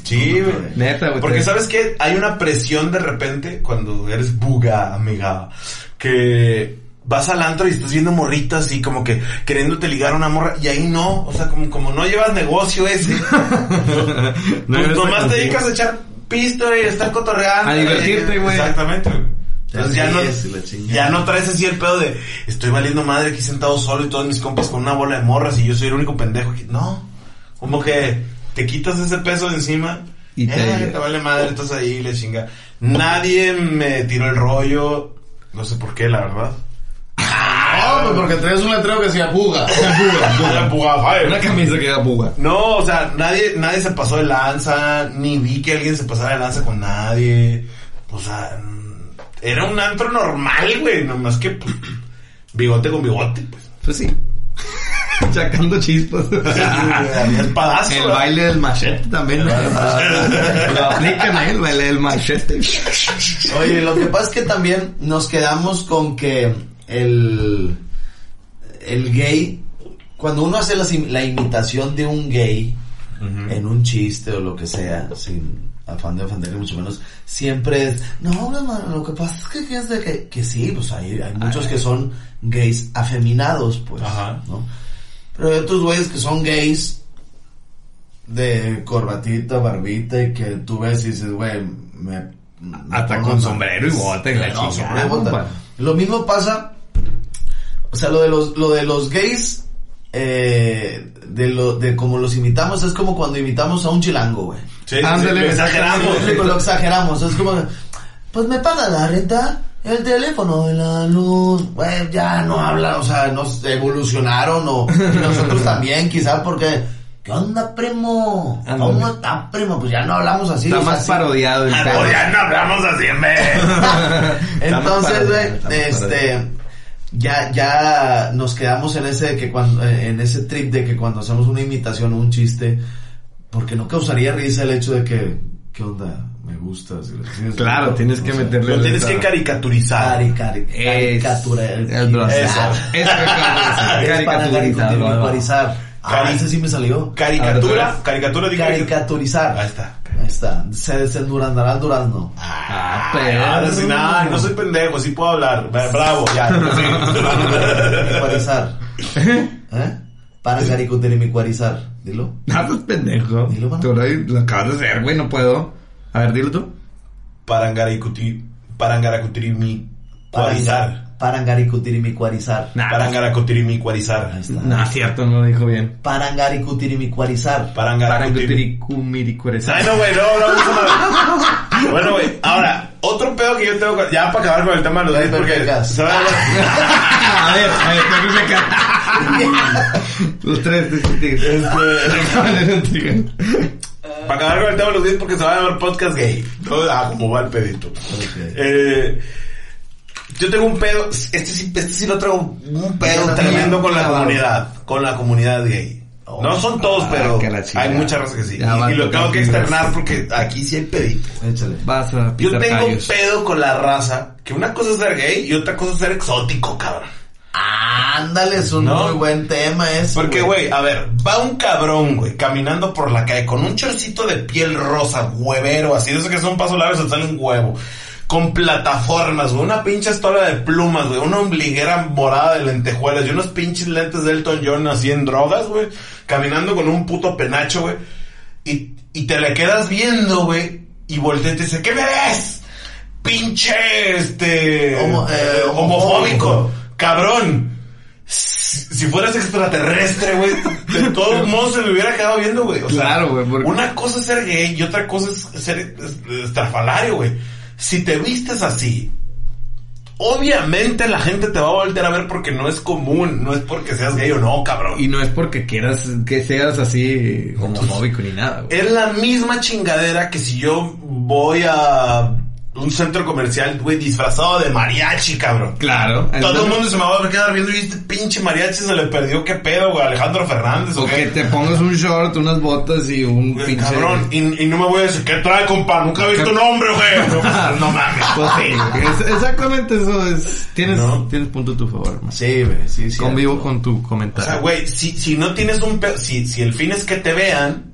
Sí, güey. Neta, güey. Porque sabes que hay una presión de repente cuando eres buga, amiga, que vas al antro y estás viendo morritas y como que queriéndote ligar a una morra y ahí no, o sea, como, como no llevas negocio ese, No pues nomás te dedicas a echar pisto y estar cotorreando. A divertirte, güey. Exactamente, güey. Entonces ya no, ya no traes así el pedo de estoy valiendo madre aquí sentado solo y todos mis compas con una bola de morras y yo soy el único pendejo aquí. No, como que te quitas ese peso de encima Y te- te vale madre, estás ahí, le chinga. Nadie me tiró el rollo, no sé por qué, la verdad. No, pues porque traes un letrero que decía puga. Una pugada, Una camisa que da buga. No, o sea, nadie, nadie se pasó de lanza, ni vi que alguien se pasara de lanza con nadie. O sea, era un antro normal, güey, nomás que pues, bigote con bigote, pues. Pues sí. Sacando chispas. Espadazo. El baile del machete también. Lo aplican ahí, el baile del machete. Oye, lo que pasa es que también nos quedamos con que el, el gay, cuando uno hace la imitación de un gay en un chiste o lo que sea, sin afán de ofender mucho menos, siempre es, no, lo que pasa es que, que es de que, que sí, pues hay, hay muchos que son gays afeminados, pues, Ajá. ¿no? Pero hay otros güeyes que son gays de corbatita, barbita y que tú ves y dices, güey, me... Hasta con mal". sombrero y bota y la compa. Lo mismo pasa, o sea, lo de los, lo de los gays, eh, de lo, de como los imitamos, es como cuando imitamos a un chilango, güey. Sí, sí, sí, Ándale, lo exageramos. Lo, lo exageramos, es como, pues me paga la renta, el teléfono, la luz, güey, ya no hablan, o sea, nos evolucionaron o y nosotros también, quizás porque, ¿qué onda, primo? ¿Cómo Ándale. está, primo? Pues ya no hablamos así. Está o sea, más sí. parodiado el Ah, pues ya no hablamos así, vez. Entonces, güey, este, ya, ya nos quedamos en ese que cuando, eh, en ese trip de que cuando hacemos una imitación o un chiste, porque no causaría risa el hecho de que, ¿qué onda? Me gustas. Y le dices, Claro, no, tienes que sea, meterle Lo tienes que caricaturizar. Cari, Es- caricatura. el bronce. Eso. Es Es para caricaturizar. caricaturizar. Ah, ese sí me salió. Caricatura, caricatura, digo. Caricaturizar. Ahí está. Ahí está. Se desendurandará el durazno. Ah, sí, pero... no, no soy pendejo, sí puedo hablar. Bravo, ya. Micuarizar. ¿Eh? Para caricaturizar. Dilo. No, pues pendejo. Dilo, mano. Tú lo, lo acabas de hacer, güey, no puedo. A ver, dilo tú. Parangaracuti, parangaracutiri cuarizar. Parangaricutirimikuarizar. Nah, Parangaracutirimikuarizar. Ahí está. No, es cierto, no lo dijo bien. Parangaricutirimikuarizar. Parangaracutiri. Parangutiricumiricuarezar. Ay, no, güey, no, no, no, no. Bueno, güey, ahora, otro pedo que yo tengo, con- ya para acabar con el tema de los gays, porque Vergas. se va a A ver, a ver, tengo que sacar. Los tres. Este, para acabar con el tema de los gays, porque se va a llamar podcast gay. ¿no? Ah, como va el pedito. Eh, yo tengo un pedo, este sí, este sí lo traigo un pedo tremendo con la comunidad, con la comunidad gay. No son todos, Ah, pero hay muchas razas que sí. Ya va Y, y lo tengo que externar porque aquí sí hay pedito. Échale. Vas a Yo tengo un pedo con la raza, que una cosa es ser gay y otra cosa es ser exótico, cabrón. Ándale, es un ¿No? muy buen tema ese. Porque, güey, a ver, va un cabrón, güey, caminando por la calle con un chorcito de piel rosa, huevero, así, de eso que son pasos largos y te sale un huevo. Con plataformas, güey, una pinche estola de plumas, güey, una ombliguera morada de lentejuelas y unos pinches lentes de Elton John así en drogas, güey, caminando con un puto penacho, güey, y, y te le quedas viendo, güey, y voltea y te dice, ¿qué me ves? Pinche, este, Homo- eh, eh, homofóbico. homofóbico, cabrón. Si, si fueras extraterrestre, güey, de todos modos se le hubiera quedado viendo, güey. O sea, Claro, güey, porque- Una cosa es ser gay y otra cosa es ser es- estrafalario, güey. Si te vistes así, obviamente la gente te va a voltear a ver porque no es común, no es porque seas gay o no, cabrón. Y no es porque quieras que seas así homofóbico ni nada, güey. Es la misma chingadera que si yo voy a un centro comercial, güey, disfrazado de mariachi, cabrón. Claro. Todo el mundo se me va a quedar viendo y este pinche mariachi se le perdió, qué pedo, güey, Alejandro Fernández, O ¿o que te pongas un short, unas botas y un Güey, pinche... Cabrón, y, y no me voy a decir, ¿qué trae, compa? Nunca he visto un hombre, güey. No, no mames. Pues sí, güey, es- exactamente eso es... Tienes, No. tienes punto a tu favor, man. Sí, güey, sí, sí. Convivo con tu O comentario. sea, güey, si, si no tienes un si, si el fin es que te vean,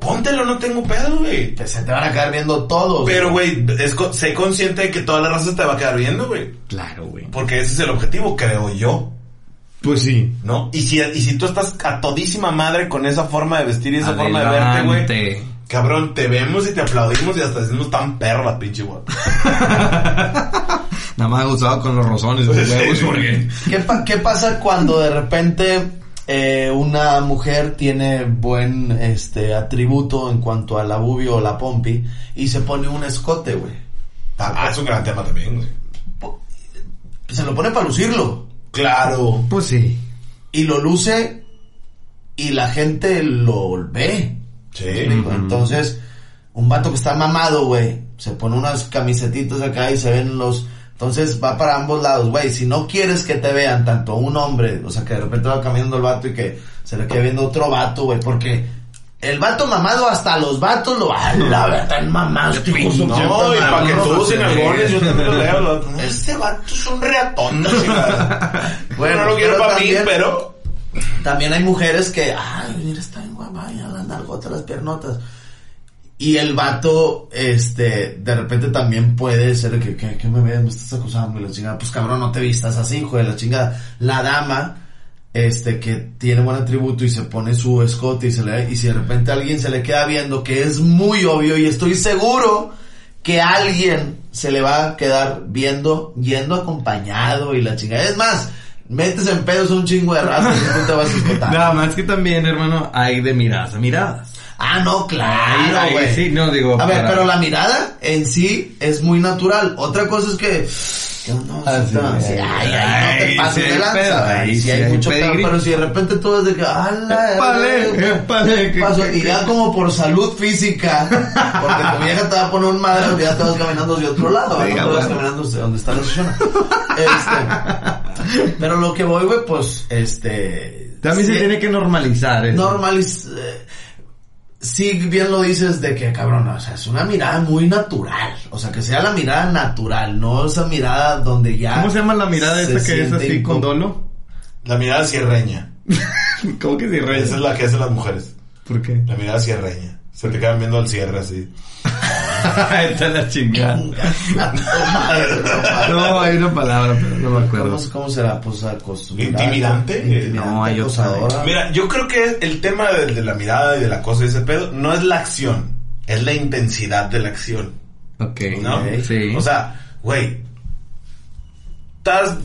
póntelo, no tengo pedo, güey. Que se te van a quedar viendo todos. Pero, güey, co- sé consciente de que toda la raza te va a quedar viendo, güey. Claro, güey. Porque ese es el objetivo, creo yo, Pues sí. ¿no? Y si, y si tú estás a todísima madre con esa forma de vestir y esa forma de verte, güey. Cabrón, te vemos y te aplaudimos y hasta decimos tan perro la pinche güey. Nada más gustado con los rosones, güey, sí. ¿Qué, pa- qué pasa cuando de repente eh, una mujer tiene buen este atributo en cuanto a la bubi o la pompi y se pone un escote, güey? Ah, es un gran tema también, güey. Se lo pone para lucirlo Claro. Pues sí. y lo luce y la gente lo ve. Sí. Entonces, un vato que está mamado, güey, se pone unas camisetitas acá y se ven los... Entonces va para ambos lados, güey. Si no quieres que te vean tanto un hombre, o sea, que de repente va caminando el vato y que se le quede viendo otro vato, güey, porque el vato mamado hasta los vatos lo... ¡A la verdad, están mamados, No, y para que todos no, en no, algones, yo también lo leo. Este vato es un reatón. Bueno, no lo quiero para mí, pero... También hay mujeres que, ay, mira, está bien guapa, ya las nalgotas, las piernotas. Y el vato, este, de repente también puede ser que, que, me ves, me estás acusando y la chingada. Pues cabrón, no te vistas así, hijo de la chingada. La dama, este, que tiene buen atributo y se pone su escote y se le, y si de repente alguien se le queda viendo, que es muy obvio y estoy seguro que alguien se le va a quedar viendo, yendo acompañado y la chingada. Es más, metes en pedos un chingo de raza y tú te vas a escotar. Nada más que también, hermano, hay de miradas a miradas. Ah, no, claro, güey. sí, no, digo, A ver, para- pero la mirada en sí es muy natural. Otra cosa es que... ¿Qué onda? Ah, ay, ay, no te pases sí de lanza. pedo, Ahí ahí sí sí hay hay mucho pedo, pedigrí. pero si de repente tú es de que... ¡Ala! Épale, épale, Pasó, que- y ya como por salud física, porque tu vieja te va a poner un madre, ya te vas caminando hacia otro lado, no te vas caminando donde está la sesión. Este, pero lo que voy, güey, pues, este... También se tiene que normalizar. eso. normaliz... eh, sí, bien lo dices de que, cabrón, o sea, es una mirada muy natural. O sea, que sea la mirada natural, no esa mirada donde ya... ¿Cómo se llama la mirada esa que es así con dolo? La mirada cierreña. ¿Cómo que se Esa es la que hacen las mujeres. ¿Por qué? La mirada cierreña. Se te quedan viendo al cierre así. Esta es la chingada. No, hay una palabra, pero no me acuerdo. ¿Cómo, cómo será? Pues acostumbrada. ¿Intimidante? Intimidante, No, hay otra. acosadora. Mira, yo creo que el tema de, de la mirada y de la cosa y ese pedo no es la acción, es la intensidad de la acción. Ok. ¿No? Sí. O sea, güey, estás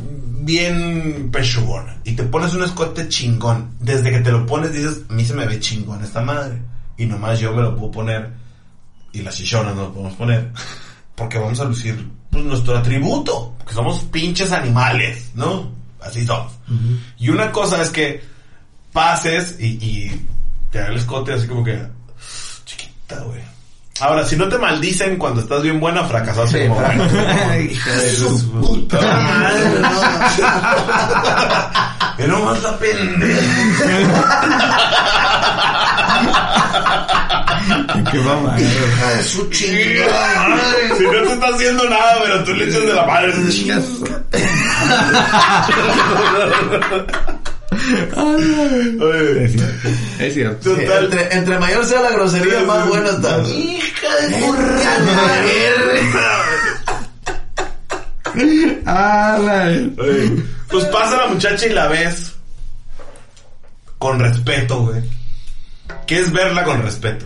bien pechugón y te pones un escote chingón. Desde que te lo pones dices, a mí se me ve chingón esta madre. Y nomás yo me lo puedo poner y las chichonas no lo podemos poner. Porque vamos a lucir pues, nuestro atributo. Porque somos pinches animales, ¿no? Así somos. Y una cosa es que pases y, y te haga el escote así como que chiquita, güey. Ahora, si no te maldicen cuando estás bien buena, fracasaste como bueno. Puta madre, no. Que no más la pendeja. Qué mamá. Hija de su chingada madre. Si no te está haciendo nada, pero tú le echas de la madre. Oye, Es cierto. Es cierto. Total. Entre, entre mayor sea la grosería, más buena está. Hija de madre. Ah, Pues pasa la muchacha y la ves con respeto, güey. ¿Qué es verla con respeto?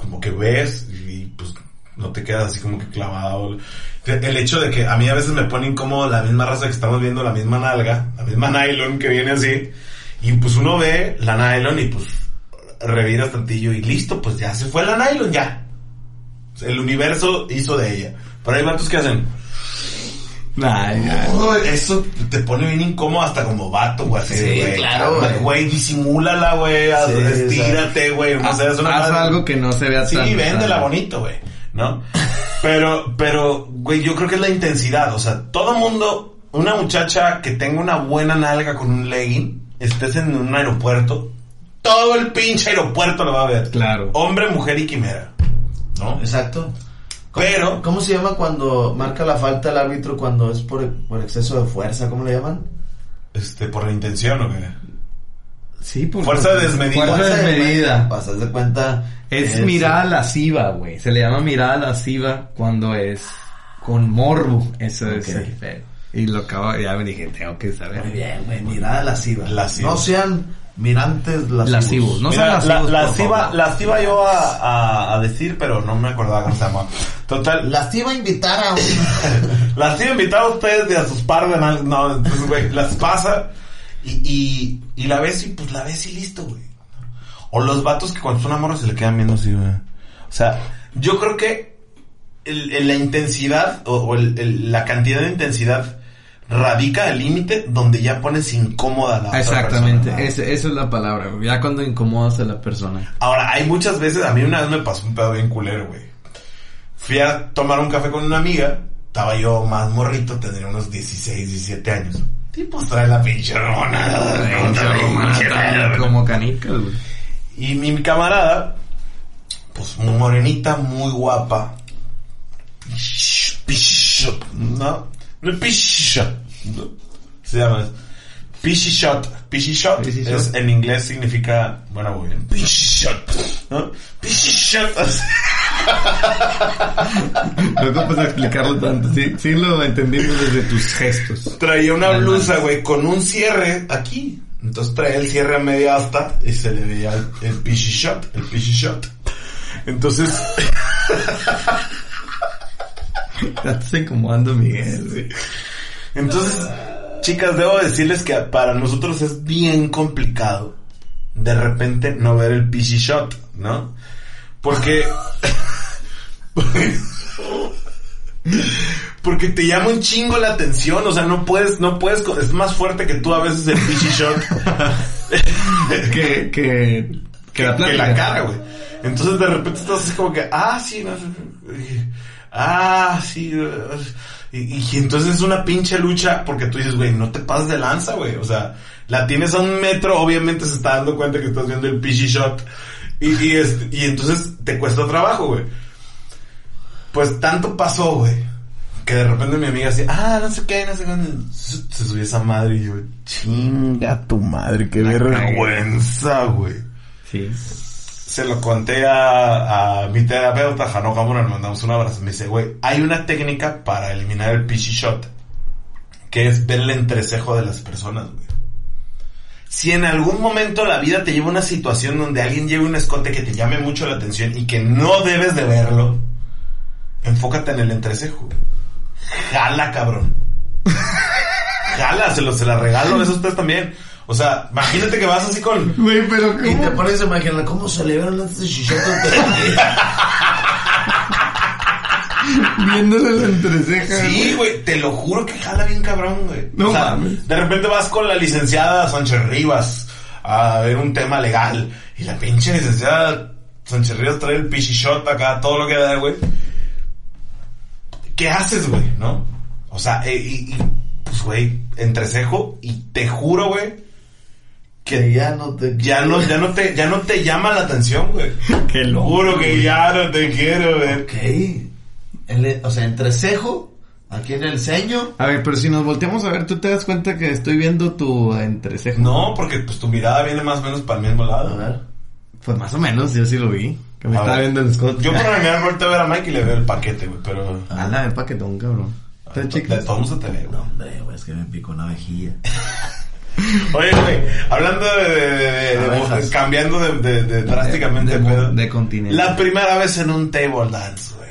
Como que ves y pues no te quedas así como que clavado. El hecho de que a mí a veces me pone incómodo la misma raza que estamos viendo, la misma nalga, la misma nylon que viene así. Y pues uno ve la nylon y pues reviras tantillo y listo, pues ya se fue la nylon, ya. El universo hizo de ella. Pero hay vatos que hacen... Ay, ay. Uy, eso te pone bien incómodo hasta como vato, güey. así, Sí, güey. claro, güey. Güey, disimúlala, güey. Sí, estírate, güey. Es una Haz algo que no se vea Sí, tan... véndela tan- bonito, güey. ¿No? Pero, pero, güey, yo creo que es la intensidad. O sea, todo mundo, una muchacha que tenga una buena nalga con un legging, estés en un aeropuerto, todo el pinche aeropuerto lo va a ver. Claro. Hombre, mujer y quimera. ¿No? Exacto. ¿Cómo- Pero- ¿Cómo se llama cuando marca la falta el árbitro cuando es por, por exceso de fuerza? ¿Cómo le llaman? Este, por la intención, ¿o qué? Sí, por Fuerza desmedida. Fuerza Fuerza de- desmedida. Pasas de cuenta. Es mirada lasciva, güey. Se le llama mirada lasciva cuando es con morbo. Eso es Ok. el feo. Y lo acabo, ya me dije, tengo que saber. Muy bien, güey. Mirada lasciva. Lasciva. No sean mirantes lascivos. Lascivos, no Mira, sean lascivos, la, por las iba, favor. las iba yo a, a, a decir, pero no me acordaba cómo se llama. Total, Las iba a invitar a un... las iba a invitar a ustedes y a sus par de No, entonces, güey, las pasa y, y, y la ves y pues la ves y listo, güey. O los vatos que cuando son amores se le quedan viendo así, güey. O sea, yo creo que el- el- la intensidad o, o el- el- la cantidad de intensidad radica el límite donde ya pones incómoda a la otra Exactamente, persona. ese- esa es la palabra, güey. Ya cuando incomodas a la persona. Ahora, hay muchas veces, a mí una vez me pasó un pedo bien culero, güey. Fui a tomar un café con una amiga, estaba yo más morrito, tendría unos 16, 17 años. Tipos trae la pinche hormona, Como canicas, güey. Y mi camarada, pues muy morenita, muy guapa. ¿no? ¿No? Se llama. Pichishot Pichishot. es en inglés significa, bueno, muy bien. Pichishot. ¿no? Pichishot. No te puedes explicarlo tanto. Sí, sí lo entendimos desde tus gestos. Traía una blusa, güey, con un cierre aquí. Entonces traía el cierre a media asta y se le veía el, el el. Entonces, estás incomodando, Miguel, güey. Entonces, chicas, debo decirles que para nosotros es bien complicado de repente no ver el PC shot, ¿no? Porque porque te llama un chingo la atención, o sea, no puedes no puedes es más fuerte que tú a veces el PC shot Que, que, que la que plática. la cara, güey. Entonces de repente estás así como que, ah, sí, no, ah, sí, y, y entonces es una pinche lucha porque tú dices, güey, no te pases de lanza, güey. O sea, la tienes a un metro, obviamente se está dando cuenta que estás viendo el pichi shot. Y, y, este- y entonces te cuesta trabajo, güey. Pues tanto pasó, güey. Que de repente mi amiga así, ah, no sé qué, no sé qué. Se subió esa madre y yo, chinga tu madre, qué vergüenza, güey Sí. Se lo conté a, a mi terapeuta, Jano Kamura, le mandamos un abrazo. Me dice, güey, hay una técnica para eliminar el pishy shot, que es ver el entrecejo de las personas, güey. Si en algún momento la vida te lleva a una situación donde alguien lleva un escote que te llame mucho la atención y que no debes de verlo, enfócate en el entrecejo. Jala, cabrón. Jala, se, lo, se la regalo, eso ustedes también. O sea, imagínate que vas así con... Güey, pero Y te ¿cómo? pones a imaginar cómo se le vieron estos chichotes. Viéndole el entreceja. Sí, güey, te lo juro que jala bien cabrón, güey. No O sea, mames. De repente vas con la licenciada Sánchez Rivas a ver un tema legal y la pinche licenciada Sánchez Rivas trae el pichi shot acá, todo lo que da, güey. ¿Qué haces, güey? ¿No? O sea, eh, y, y, pues, güey, entrecejo y te juro, güey, que ya no te ya no, ya no te, ya no te llama la atención, güey. Qué Te loco. juro que ya no te quiero ver. Ok. El- o sea, entrecejo, aquí en el ceño. A ver, pero si nos volteamos a ver, tú te das cuenta que estoy viendo tu entrecejo. No, porque pues tu mirada viene más o menos para el mismo A lado. ver. Pues más o menos, yo sí lo vi. Que me A estaba ver. viendo el Scott. Yo por lo general volteo a ver a Mike y le veo el paquete, güey, pero... Ala, el paquetón, cabrón. ¿Tres chicles? De todos se te ve, güey. No, hombre, güey, es que me picó una vejilla. Oye, güey, hablando de, de- de- de- cambiando de, de- de- drásticamente de, de, pedo. de continente. La primera vez en un table dance, güey.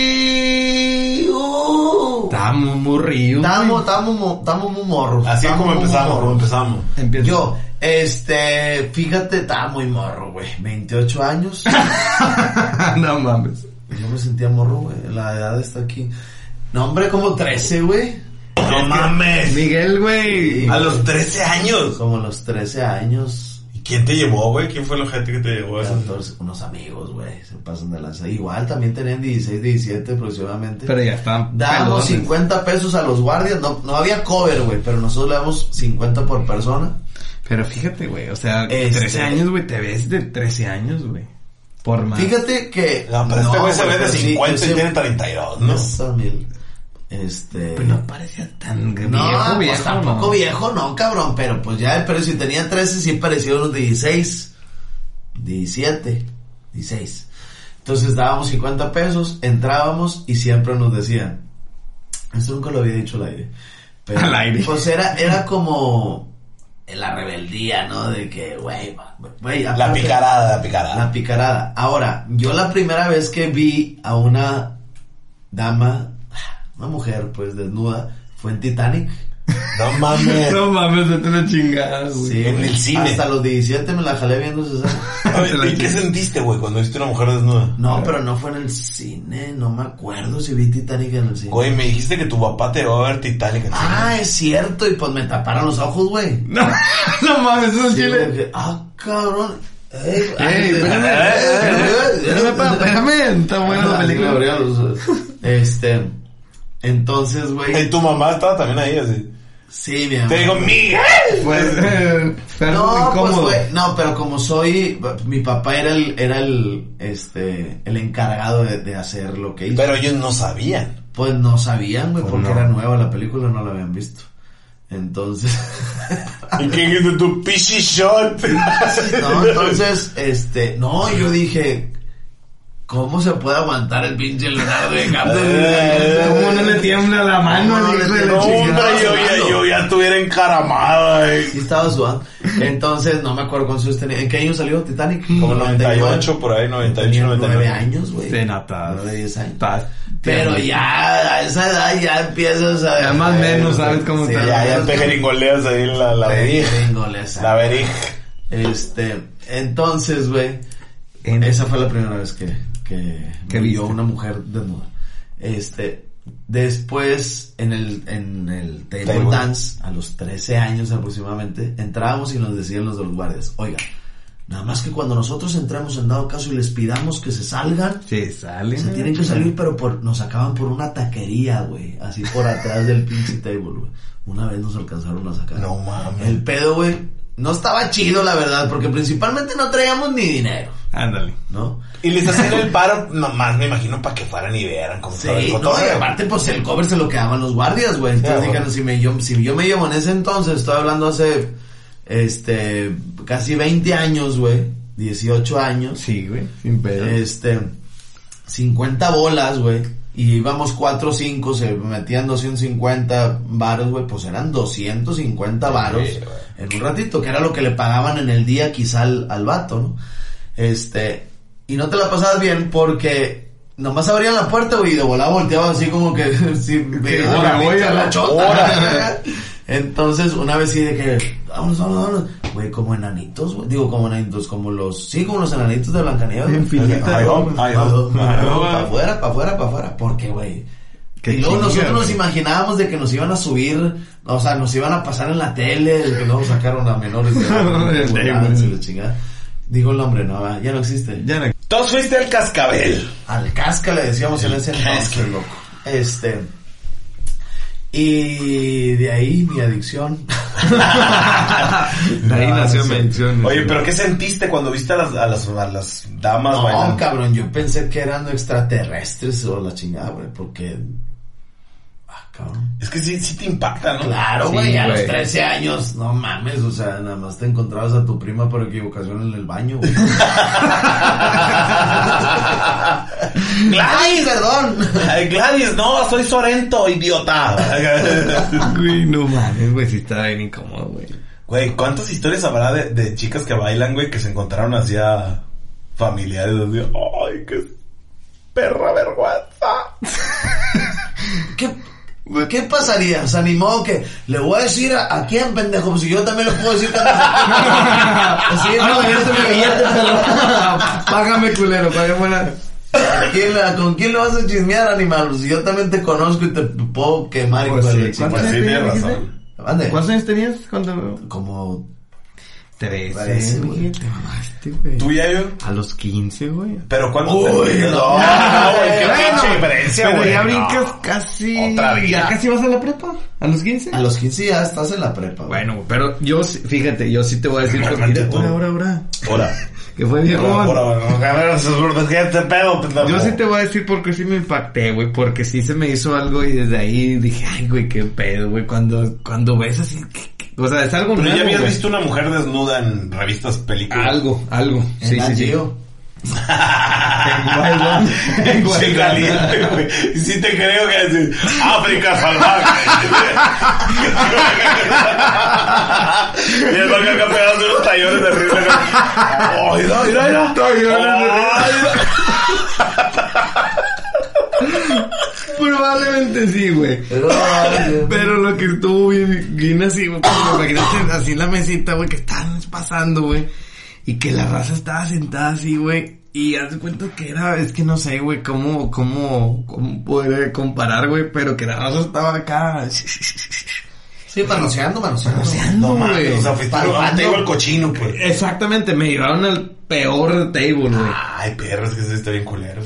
Y... Uh, Estamos muy ríos. Estamos, estamos, mo- estamos muy morros. Así es como empezamos, como empezamos. Yo, este, fíjate, estaba muy morro, güey. 28 años. no mames. Yo me sentía morro, güey. La edad está aquí. No, hombre, como 13, güey. No mames. Miguel, güey. A los 13 años. Como a los 13 años. ¿Y quién te llevó, güey? ¿Quién fue el gente que te llevó a eso? 14, unos amigos, güey. Se pasan de lanza. Igual también tenían 16, 17 aproximadamente. Pero ya están. Dábamos pelones. 50 pesos a los guardias. No, no había cover, güey. Pero nosotros le damos 50 por persona. Pero fíjate, güey. O sea, Este- 13 años, güey. Te ves de 13 años, güey. Por más. Fíjate que. No, pero este güey se ve de pero sí, 50 yo y tiene siempre- 32, ¿no? Esa mil. Este. Pero no parecía tan viejo, No, viejo. pues tampoco ¿no? viejo, no, cabrón. Pero pues ya, pero si tenía 13, sí parecía unos 16, 17, 16. Entonces dábamos 50 pesos, entrábamos y siempre nos decían, esto nunca lo había dicho al aire. Pero, Al aire. Pues era, era como la rebeldía, ¿no? De que, güey, güey, La picarada, la picarada. la picarada. Ahora, yo la primera vez que vi a una dama, una mujer, pues desnuda, fue en Titanic. No mames. No mames, vete una chingada, güey. Sí, en el cine. Hasta los 17 me la jalé viendo. Oye, ¿Y qué sentiste, güey, cuando viste una mujer desnuda? No, pero no fue en el cine, no me acuerdo si vi Titanic en el cine. Güey, me dijiste que tu papá te va a ver Titanic en Ah, es cierto, y pues me taparon los ojos, güey. No, no mames, eso es Sí, chile. porque, ah, cabrón. Ey, Ey, espérame, espérame, espérame, está buena la película. Este, entonces, güey. Y tu mamá estaba también ahí, así. Sí, mi amor. Te digo, Miguel. Pues, eh, No, pues, güey, no, pero como soy, mi papá era el, era el, este, el encargado de, de hacer lo que hizo. Pero ellos no sabían. Pues no sabían, güey, Pues porque no. era nueva la película, no la habían visto. Entonces, ¿Y qué tu pichi shot? no, entonces, este, no, yo dije, ¿cómo se puede aguantar el pinche Leonardo DiCaprio? Eh, ¿Cómo no le tiembla la mano No, al no le de hombre, yo ya, yo ya estuviera encaramado, Sí güey. estaba sudando. Entonces, no me acuerdo cuántos años tenía. ¿En qué año salió Titanic? Como 98, por ahí, 98, Tenía 99. nueve años, güey. Sí, estás- Nueve, diez años. estás- Pero ya, a esa edad ya empiezas a... Ya más o menos sabes cómo Sí, te- Ya, ya te jeringoleas ahí la, la verija. La verija. Este, entonces, güey, En- esa fue la primera vez que, que, ¿Qué vio una mujer desnuda. Este, después, en el, en el table, Table. dance, a los 13 años aproximadamente, entrábamos y nos decían los de los guardias, oiga, nada más que cuando nosotros entramos en dado caso y les pidamos que se salgan, Sí, sale. se tienen que salir, pero por, nos sacaban por una taquería, güey. Así por atrás del pinche table, güey. Una vez nos alcanzaron a sacar. No mames. El pedo, güey, no estaba chido, la verdad, porque principalmente no traíamos ni dinero, Ándale. ¿no? Y les hacían el paro, nomás me imagino, para que fueran y vieran cómo estaba el Sí, no, cotorreo. y aparte, pues el cover se lo quedaban los guardias, güey. Entonces bueno. si, me, yo, si yo me llevo en ese entonces, estoy hablando hace, este, casi 20 años, güey, 18 años. Sí, güey, sin pedo. Este, 50 bolas, güey. Y íbamos 4 o 5, se metían 250 varos, güey. Pues eran 250 varos Sí, en un ratito, que era lo que le pagaban en el día quizá al, al vato, ¿no? Este, y no te la pasabas bien porque nomás abrían la puerta, güey, y de volada volteaban así como que, sí, veías ahora voy a la- la chota. Entonces, una vez sí de que, vámonos, vámonos, vámonos. Güey, como enanitos, güey. Digo, como enanitos, como los, sí, como los enanitos de Blancanieves. Oh. Para afuera, para afuera, para afuera. Porque, güey. Qué Y luego nosotros nos güey. imaginábamos de que nos iban a subir, o sea, nos iban a pasar en la tele, de que luego sacaron a menores de edad, Digo el nombre, no, va, ya no existe. Ya no. Todos fuiste al cascabel. Al casca le decíamos en ese entonces, loco. Este. Y de ahí mi adicción. De ahí No, nació sí. mención. Oye, pero ¿qué sentiste cuando viste a las, a las, a las damas No, bailando? cabrón, yo pensé que eran extraterrestres o la chingada, güey, porque... Cabrón. Es que sí, sí te impacta, ¿no? Claro, Sí, güey, a los güey. 13 años, no mames, o sea, nada más te encontrabas a tu prima por equivocación en el baño, güey. Gladys, perdón. Ay, Gladys, no, soy Sorento, idiota. Güey, no mames, güey, sí estaba bien incómodo, güey. Güey, ¿cuántas historias habrá de, de chicas que bailan, güey, que se encontraron así a familiares? Así, Ay, qué perra vergüenza. ¿Qué, ¿Qué pasaría? Se animó que le voy a decir a, a quién, pendejo, pues si yo también lo puedo decir cuando Así es, no, yo te me billete, pero... Págame, culero, págame buena. ¿A quién le- ¿Con quién le vas a chismear, animal? Pues si yo también te conozco y te puedo quemar y Pues con sí, la. Pues sí, tienes razón. ¿Cuántos años tenías cuando...? Como... Trece, Trece, güey. Te mamaste, güey. ¿Tú ya yo? A los 15, güey. ¿Pero cuándo Uy, te... no. No, no, güey, qué pinche diferencia, Pero güey. ya no. brincas casi... Otra vida. ¿Ya casi vas a la prepa? ¿A los 15? A los 15 ya estás en la prepa. güey. Bueno, pero yo, sí- fíjate, yo sí te voy a decir... Mira, tú. ahora, ahora, ahora. Hola. Que fue Hola, viejón. hola, hola. A ver, esos gordos, ¿qué te pedo, pendejo? Yo sí te voy a decir porque sí me impacté, güey, porque sí se me hizo algo y desde ahí dije, ay, güey, qué pedo, güey, cuando, cuando ves así, ¿qué- qué? o sea, es algo Pero nuevo, ya habías güey. visto una mujer desnuda en revistas, películas. Algo, algo, En sí, sí, sí. En Wild En Sí, te creo que es África salvaje. y el vaca acá pegando unos tallones de risa. ¡Oh, mira, mira, mira! Probablemente sí, güey. Pero, lo que estuvo bien, bien así, güey, porque imagínate así en la mesita, güey, que estaban pasando, güey. Y que la raza estaba sentada así, güey. Y haz cuenta que era, es que no sé, güey, cómo, cómo, cómo poder comparar, güey, pero que la raza estaba acá. Sí. Manoseando. No mames, güey. o sea, fuiste a Palpando. te digo el cochino, pues. Exactamente, me llevaron al peor table, güey. Ay, perros, que se está bien culero.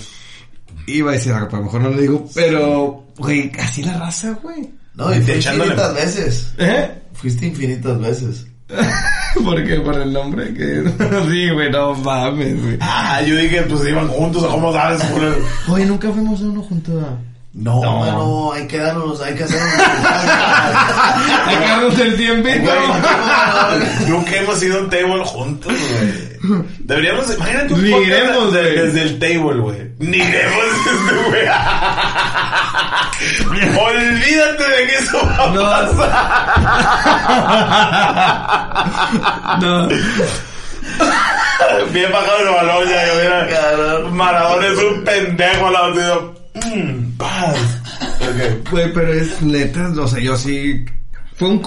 Iba a decir algo, pero a lo mejor no lo digo, pero, güey, así la raza, güey. No, y Echándole- infinitas veces. ¿Eh? Fuiste infinitas veces. ¿Por qué? Por el nombre que... sí, güey, no mames, güey. Ah, yo dije, pues iban juntos, ¿cómo sabes? Oye, nunca fuimos a uno juntos. a- No, No. mano, hay que darnos, hay que hacer Hay que darnos el tiempito. Güey, nunca hemos ido a un table juntos, güey. Deberíamos, imagínate un Ni iremos, desde el table, güey. Ni iremos desde, güey. Olvídate de que eso va a No. pasar. No. Bien bajado el balón ya, yo mira. Maradona es un pendejo al lado tío. Mmm, paz. Ok. Güey, pero es neta, o sea, yo sí... Fue un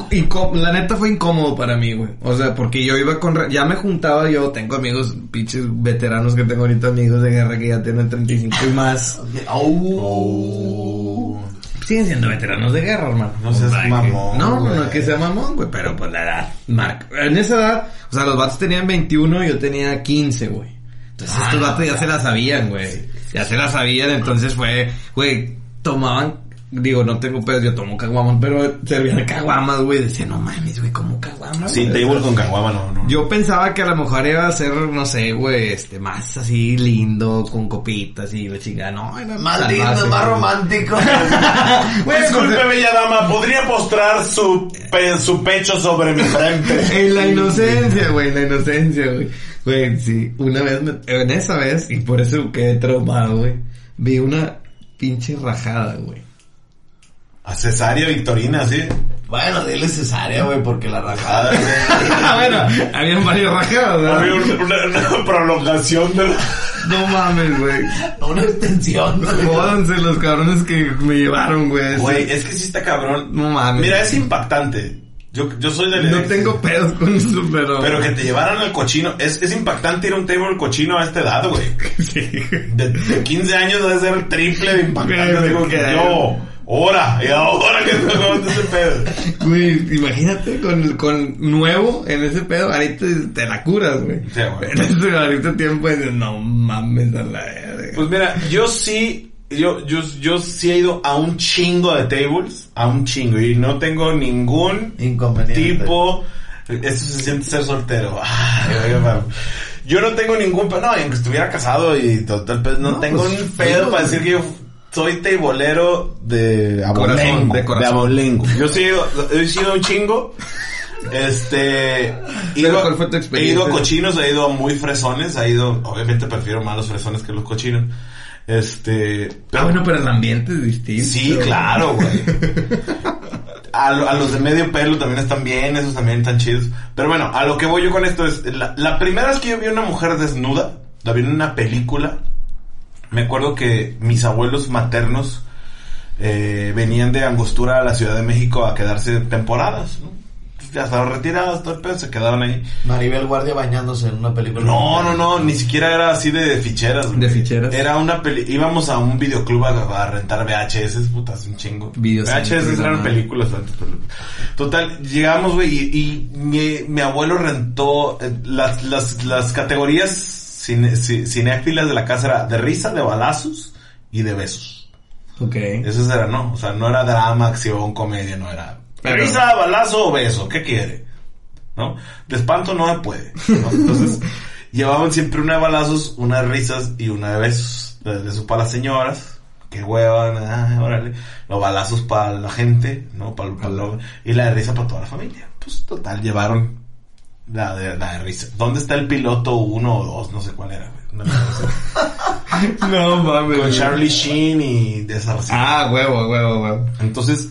la neta fue incómodo para mí, güey. O sea, porque yo iba con... Ya me juntaba, yo tengo amigos, pinches veteranos que tengo ahorita, amigos de guerra que ya tienen 35 y más. Oh. Siguen siendo veteranos de guerra, hermano. No seas que- mamón, No, no, no es que sea mamón, güey, pero pues la edad marca. En esa edad, o sea, los vatos tenían 21 y yo tenía 15, güey. Entonces Ah, estos vatos ya se la sabían, güey. Ya se la sabían, entonces fue, güey, tomaban, digo, no tengo pedos, yo tomo caguamas, pero servían caguamas, güey. Decía, no mames, güey, ¿cómo caguamas? Sí, güey?" table con caguama, no, no. Yo pensaba que a lo mejor iba a ser, no sé, güey, este, más así lindo, con copitas y la chingada. No, era Más lindo, más romántico. Güey, Disculpe, pues, bella dama, ¿podría postrar su, pe- su pecho sobre mi frente? En la inocencia, güey, en la inocencia, güey. Güey, sí, una vez, me- en esa vez, y por eso quedé traumado, güey, vi una pinche rajada, güey. A cesárea Victorina, sí. bueno, dile cesárea, güey, porque la rajada. Ah, bueno, habían varias rajadas, ¿verdad? Había un- una, una prolongación de la... No mames, güey. Una extensión. Jódanse los cabrones que me llevaron, güey. Güey, es que sí está cabrón. No mames. Mira, es impactante. Yo, yo soy del... No tengo pedos con eso, pero... Pero que te llevaran al cochino. Es, es impactante ir a un table cochino a esta edad, güey. Sí. De, de 15 años debe ser el triple de impactante. Güey, Digo, que yo, ahora, y ahora que te ese pedo. Güey, imagínate con, con nuevo en ese pedo, ahorita te la curas, güey. Sí, güey. En ese ahorita tiempo dices, no mames a la verga. Pues mira, yo sí, yo, yo, yo sí he ido a un chingo de tables, a un chingo, y no tengo ningún Inconveniente. tipo, eso se siente ser soltero. Yo no tengo ningún, no, aunque estuviera casado y total, pues, no, No, tengo pues, un pedo digo, para decir que yo soy teibolero de Corazón, abolengo, de de, corazón. abolengo. Yo sí he ido, he sido un chingo. Este, he ido, ¿cuál fue tu he experiencia? ido a cochinos, he ido a muy fresones, he ido, obviamente prefiero más los fresones que los cochinos. Este, Ah, bueno, pero el ambiente es distinto. Sí, claro, güey. A, a los de medio pelo también están bien, esos también están chidos. Pero bueno, a lo que voy yo con esto es, la, la primera vez que yo vi a una mujer desnuda, la vi en una película, me acuerdo que mis abuelos maternos eh, venían de Angostura a la Ciudad de México a quedarse temporadas, ¿no? Pues Ya estaban retirados, todo el pedo, se quedaron ahí. Maribel Guardia bañándose en una película. No, no, no, ni siquiera era así de ficheras. güey. ¿De ficheras? Era una peli íbamos a un videoclub a, a rentar VHS, puta, hace un chingo. Videocentros, VHS eran ¿no? películas antes. pero- Total, llegamos, güey, y, y mi, mi abuelo rentó eh, las, las, las categorías cine- ci- cinéfilas de la casa era de risa, de balazos y de besos. Ok. Esos eran, ¿no? O sea, no era drama, acción, comedia, no era... Pero- Risa, balazo o beso, ¿qué quiere? ¿No? De espanto no se puede. ¿no? Entonces, llevaban siempre una de balazos, una de risas y una de besos. De, eso para las señoras. Que hueva, ah, órale. Los balazos para la gente, ¿no? Para, para lo- y la de risa para toda la familia. Pues total, llevaron la de, la de risa. ¿Dónde está el piloto uno o dos? No sé cuál era. No, mames. Con. Charlie Sheen y de esa Ah, huevo, huevo, huevo. entonces,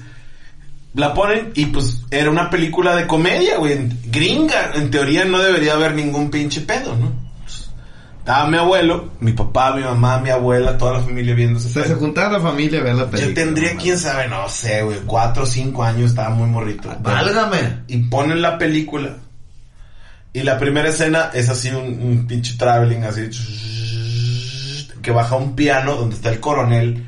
la ponen y pues era una película de comedia, güey. en- Gringa. En teoría no debería haber ningún pinche pedo, ¿no? Pues, estaba mi abuelo, mi papá, mi mamá, mi abuela, toda la familia viendo ese O sea, se juntaba la familia a ver la película. Yo tendría, quién sabe, no sé, güey, cuatro o cinco años, estaba muy morrito. Válgame. Y ponen la película. Y la primera escena es así un, un pinche traveling así. Que baja un piano donde está el coronel.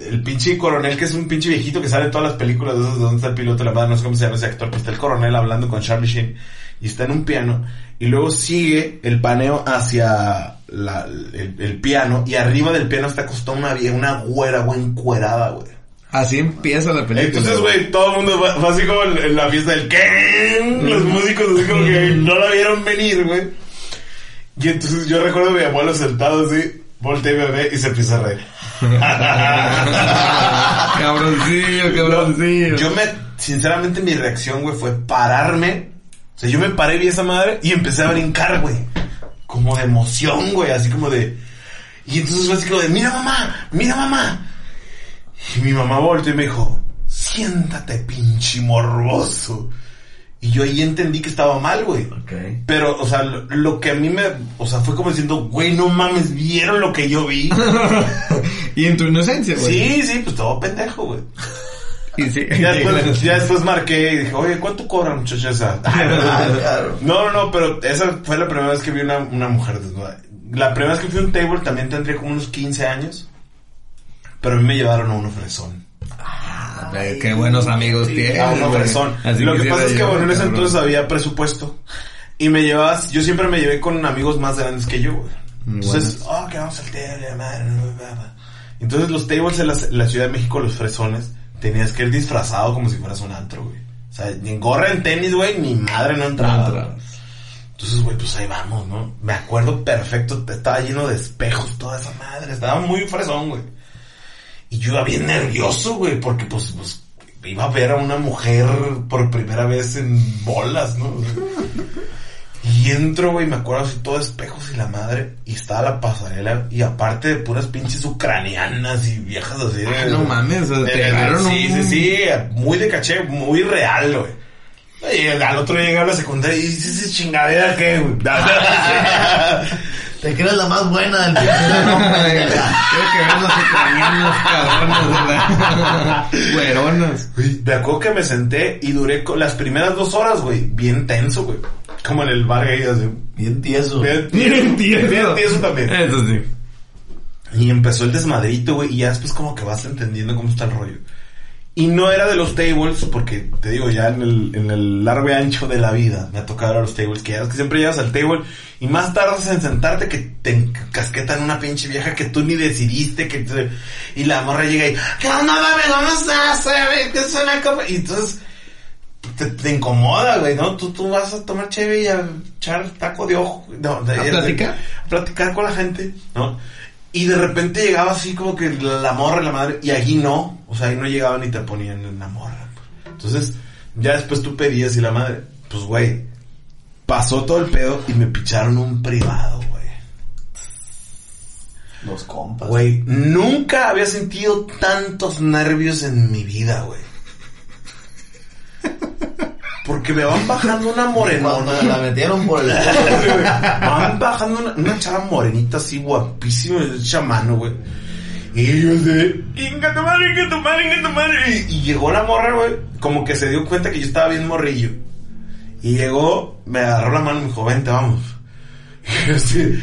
El pinche coronel que es un pinche viejito que sale en todas las películas de esas de donde está el piloto de la madre, no sé cómo se llama ese actor, pero está el coronel hablando con Charlie Sheen y está en un piano y luego sigue el paneo hacia la- el, el piano y arriba del piano está acostada una vieja, una güera, güey, encuerada, güey. Así empieza la película. Entonces, güey, todo el mundo va, va así como en, la fiesta del Ken. Los músicos así como que no la vieron venir, güey. Y entonces yo recuerdo a mi abuelo sentado así, volteé y me ve y se empieza a reír. cabroncillo, cabroncillo. Yo me, sinceramente mi reacción, güey, fue pararme. O sea, yo me paré, vi esa madre y empecé a brincar, güey. Como de emoción, güey, así como de... Y entonces fue así como de, mira mamá, mira mamá. Y mi mamá volteó y me dijo, siéntate, pinche morboso. Y yo ahí entendí que estaba mal, güey. Pero, o sea, lo, lo que a mí me... O sea, fue como diciendo, güey, no mames, ¿vieron lo que yo vi? y en tu inocencia, güey. sí, sí, pues todo pendejo, güey. Y sí. Ya después, ya después marqué y dije, oye, ¿cuánto cobra muchacha esa? Ah, claro. No, no, no, pero esa fue la primera vez que vi una, una mujer desnuda. La primera vez que fui a un table también tendría como unos 15 años. Pero a mí me llevaron a un ofrezón. Ay, Qué buenos amigos tienes. A un güey. ofrezón. Así Lo que pasa es que bueno, en ese entonces había presupuesto. Y me llevabas, yo siempre me llevé con amigos más grandes que yo, güey. Entonces, oh, que vamos al table, madre. Entonces los tables en la, Ciudad de México, los fresones, tenías que ir disfrazado como si fueras un antro, güey. O sea, ni en gorra, en tenis, güey, ni madre no entraba. No. Entonces, güey, pues ahí vamos, ¿no? Me acuerdo perfecto, estaba lleno de espejos toda esa madre, estaba muy fresón, güey. Y yo iba bien nervioso, güey, porque pues, pues iba a ver a una mujer por primera vez en bolas, ¿no? Y entro, güey, me acuerdo así todo espejos y la madre, y estaba la pasarela, y aparte de puras pinches ucranianas y viejas así de... Ah, no mames, sea, te de- sí, un- sí, sí, muy de caché, muy real, güey. Y al otro día llegaba a la secundaria y dice, ¿esa chingadera qué, güey? Te crees la más buena del pinche Creo que ver los ucranianos, cabrones, ¿verdad? Güeronas. Me acuerdo que me senté y duré las primeras dos horas, güey, bien tenso, güey. Como en el bar gay, así. Bien tieso. Bien Bien tieso. Bien tieso también. Eso sí. Y empezó el desmadrito, güey, y ya después como que vas entendiendo cómo está el rollo. Y no era de los tables, porque te digo, ya en el, en el largo y ancho de la vida me ha tocado ir a los tables, que ya es que siempre llegas al table y más tardas en sentarte que te casquetan una pinche vieja que tú ni decidiste, que te- y la morra llega y, ¿qué onda, mami? ¿Cómo estás? ¿Qué es una copa? Y entonces te, te incomoda, güey, ¿no? Tú, tú vas a tomar cheve y a echar taco de ojo. No, de- ¿A platicar? a platicar con la gente, ¿no? Y de repente llegaba así como que la, morra y la madre, y allí no, o sea, ahí no llegaban ni te ponían en la morra. pues. Entonces, ya después tú pedías y la madre, pues güey, pasó todo el pedo y me picharon un privado, güey. Los compas. Güey, nunca había sentido tantos nervios en mi vida, güey. Porque me van bajando una morenona. me la metieron por el... Me van bajando una, una chava morenita así guapísima, de chamano, güey. Y yo de, inga tu madre, inga tu madre, inga tu madre. Y, y llegó la morra, güey, como que se dio cuenta que yo estaba bien morrillo. Y llegó, me agarró la mano y me dijo, vente, vamos. Y yo así,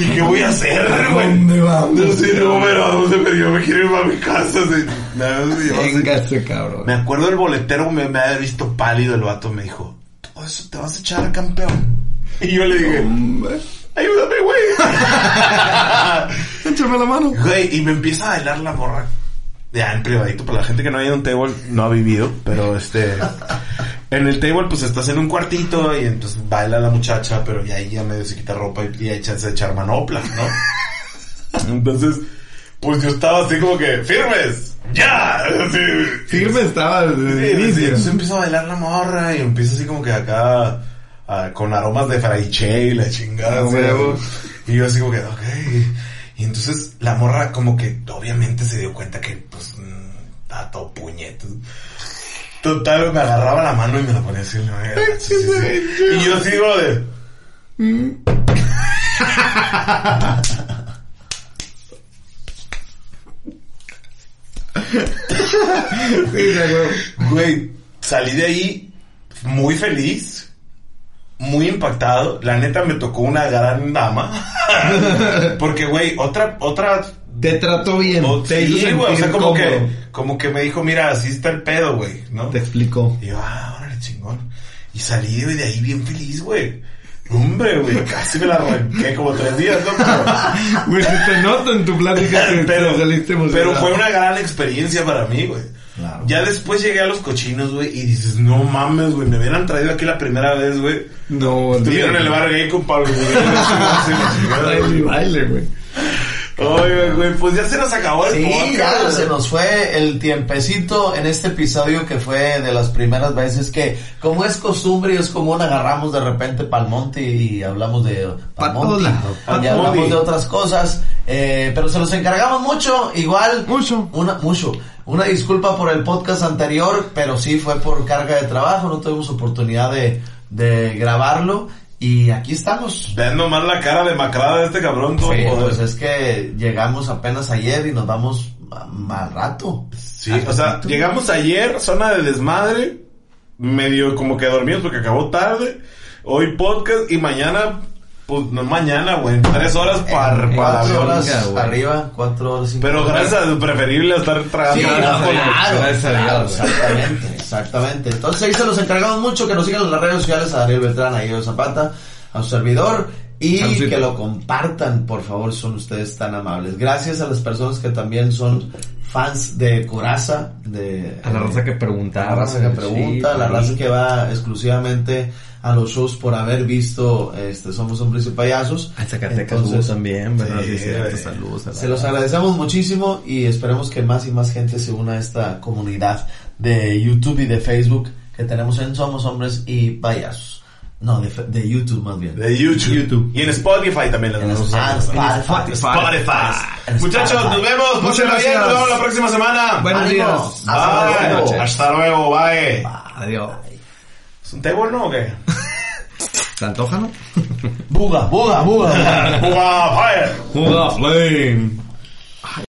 ¿y qué voy a hacer, güey? dónde vamos? No sé, no, pero ¿a dónde? Pero yo me quiero ir para mi casa. así. Venga ese cabrón. me acuerdo del boletero, me, me había visto pálido el vato, me dijo, todo eso te vas a echar a campeón. Y yo le dije, ayúdame, güey. Échame la mano. Güey, y me empieza a bailar la morra. Ya, en privadito, para la gente que no ha ido a un table, no ha vivido, pero este... En el table, pues estás en un cuartito y entonces baila la muchacha, pero ya ahí ya medio se quita ropa y, y hay chance de echar manoplas, ¿no? Entonces, pues yo estaba así como que, firmes, ya, Firme estaba desde el inicio. entonces empieza a bailar la morra y empieza así como que acá ah, con aromas de fraiche y la chingada. Ah, huevo. Y yo así como que, ok. Y entonces la morra como que obviamente se dio cuenta que pues mm, estaba todo puñeto. Total, me agarraba la mano y me la ponía así. sí, sí, sí. Y yo así como de... Sí. Güey, salí de ahí muy feliz, muy impactado. La neta me tocó una gran dama. Porque, güey, otra, otra... Te trató bien. o- te sí, hizo güey, o sea, como cómodo. que, como que me dijo, mira, así está el pedo, güey, ¿no? Te explicó. Y yo, ah, órale, chingón. Y salí de ahí bien feliz, güey. Hombre, güey, casi me la arranqué como tres días, ¿no? Pero- Güey, se te nota en tu plática que pero, te saliste pero fue una gran experiencia para mí, güey. Claro. Ya después llegué a los cochinos, güey, y dices, no mames, güey, me hubieran traído aquí la primera vez, güey. No, Estuvieron en el bar gay con Pablo. Mi baile, güey. Oye, güey, pues ya se nos acabó el Sí, podcast. ya se nos fue el tiempecito en este episodio que fue de las primeras veces que, como es costumbre, es común, agarramos de repente pa'l monte y hablamos de Pa' pa'l todos monte, lados, pa' y hablamos de otras cosas, eh, pero se los encargamos mucho, igual, Mucho. una, mucho. Una disculpa por el podcast anterior, pero sí fue por carga de trabajo, no tuvimos oportunidad de, de grabarlo y aquí estamos. Vean nomás la cara demacrada de este cabrón, todo Sí, pues es que llegamos apenas ayer y nos vamos a- mal rato. Sí, o sea, llegamos ayer, zona de desmadre, medio como que dormimos porque acabó tarde. Hoy podcast y mañana, pues no mañana, güey, tres horas para Eh, cuatro horas arriba, cuatro horas. cinco Pero horas. gracias a preferible estar tragando. Sí, Gracias no, a Dios, claro, gracias a claro, Dios, güey. exactamente, exactamente. Entonces ahí se los encargamos mucho que nos sigan en las redes sociales a Daniel Beltrán, a Yo Zapata, a su servidor y que lo compartan, por favor, son ustedes tan amables. Gracias a las personas que también son fans de Coraza, de A la raza que a preguntaba. la raza que pregunta, sí, la raza que va exclusivamente a los shows por haber visto este Somos Hombres y Payasos. A Zacatecas Entonces, también, ¿verdad? sí, Sí, saludos. la Se los agradecemos muchísimo y esperemos que más y más gente se una a esta comunidad de YouTube y de Facebook que tenemos en Somos Hombres y Payasos. No, de, de YouTube más bien. De YouTube. YouTube. Y en Spotify también las En vamos ah, Spotify. Spotify. Muchachos, Spotify. nos vemos. Muchas gracias. Nos vemos la próxima semana. Buenos días. Hasta Bye. luego. Hasta luego. Bye. Adiós. ¿Es un table, no o qué? ¿Se antoja, no? Buga, buga, buga. Buga, fire. Hola, flame.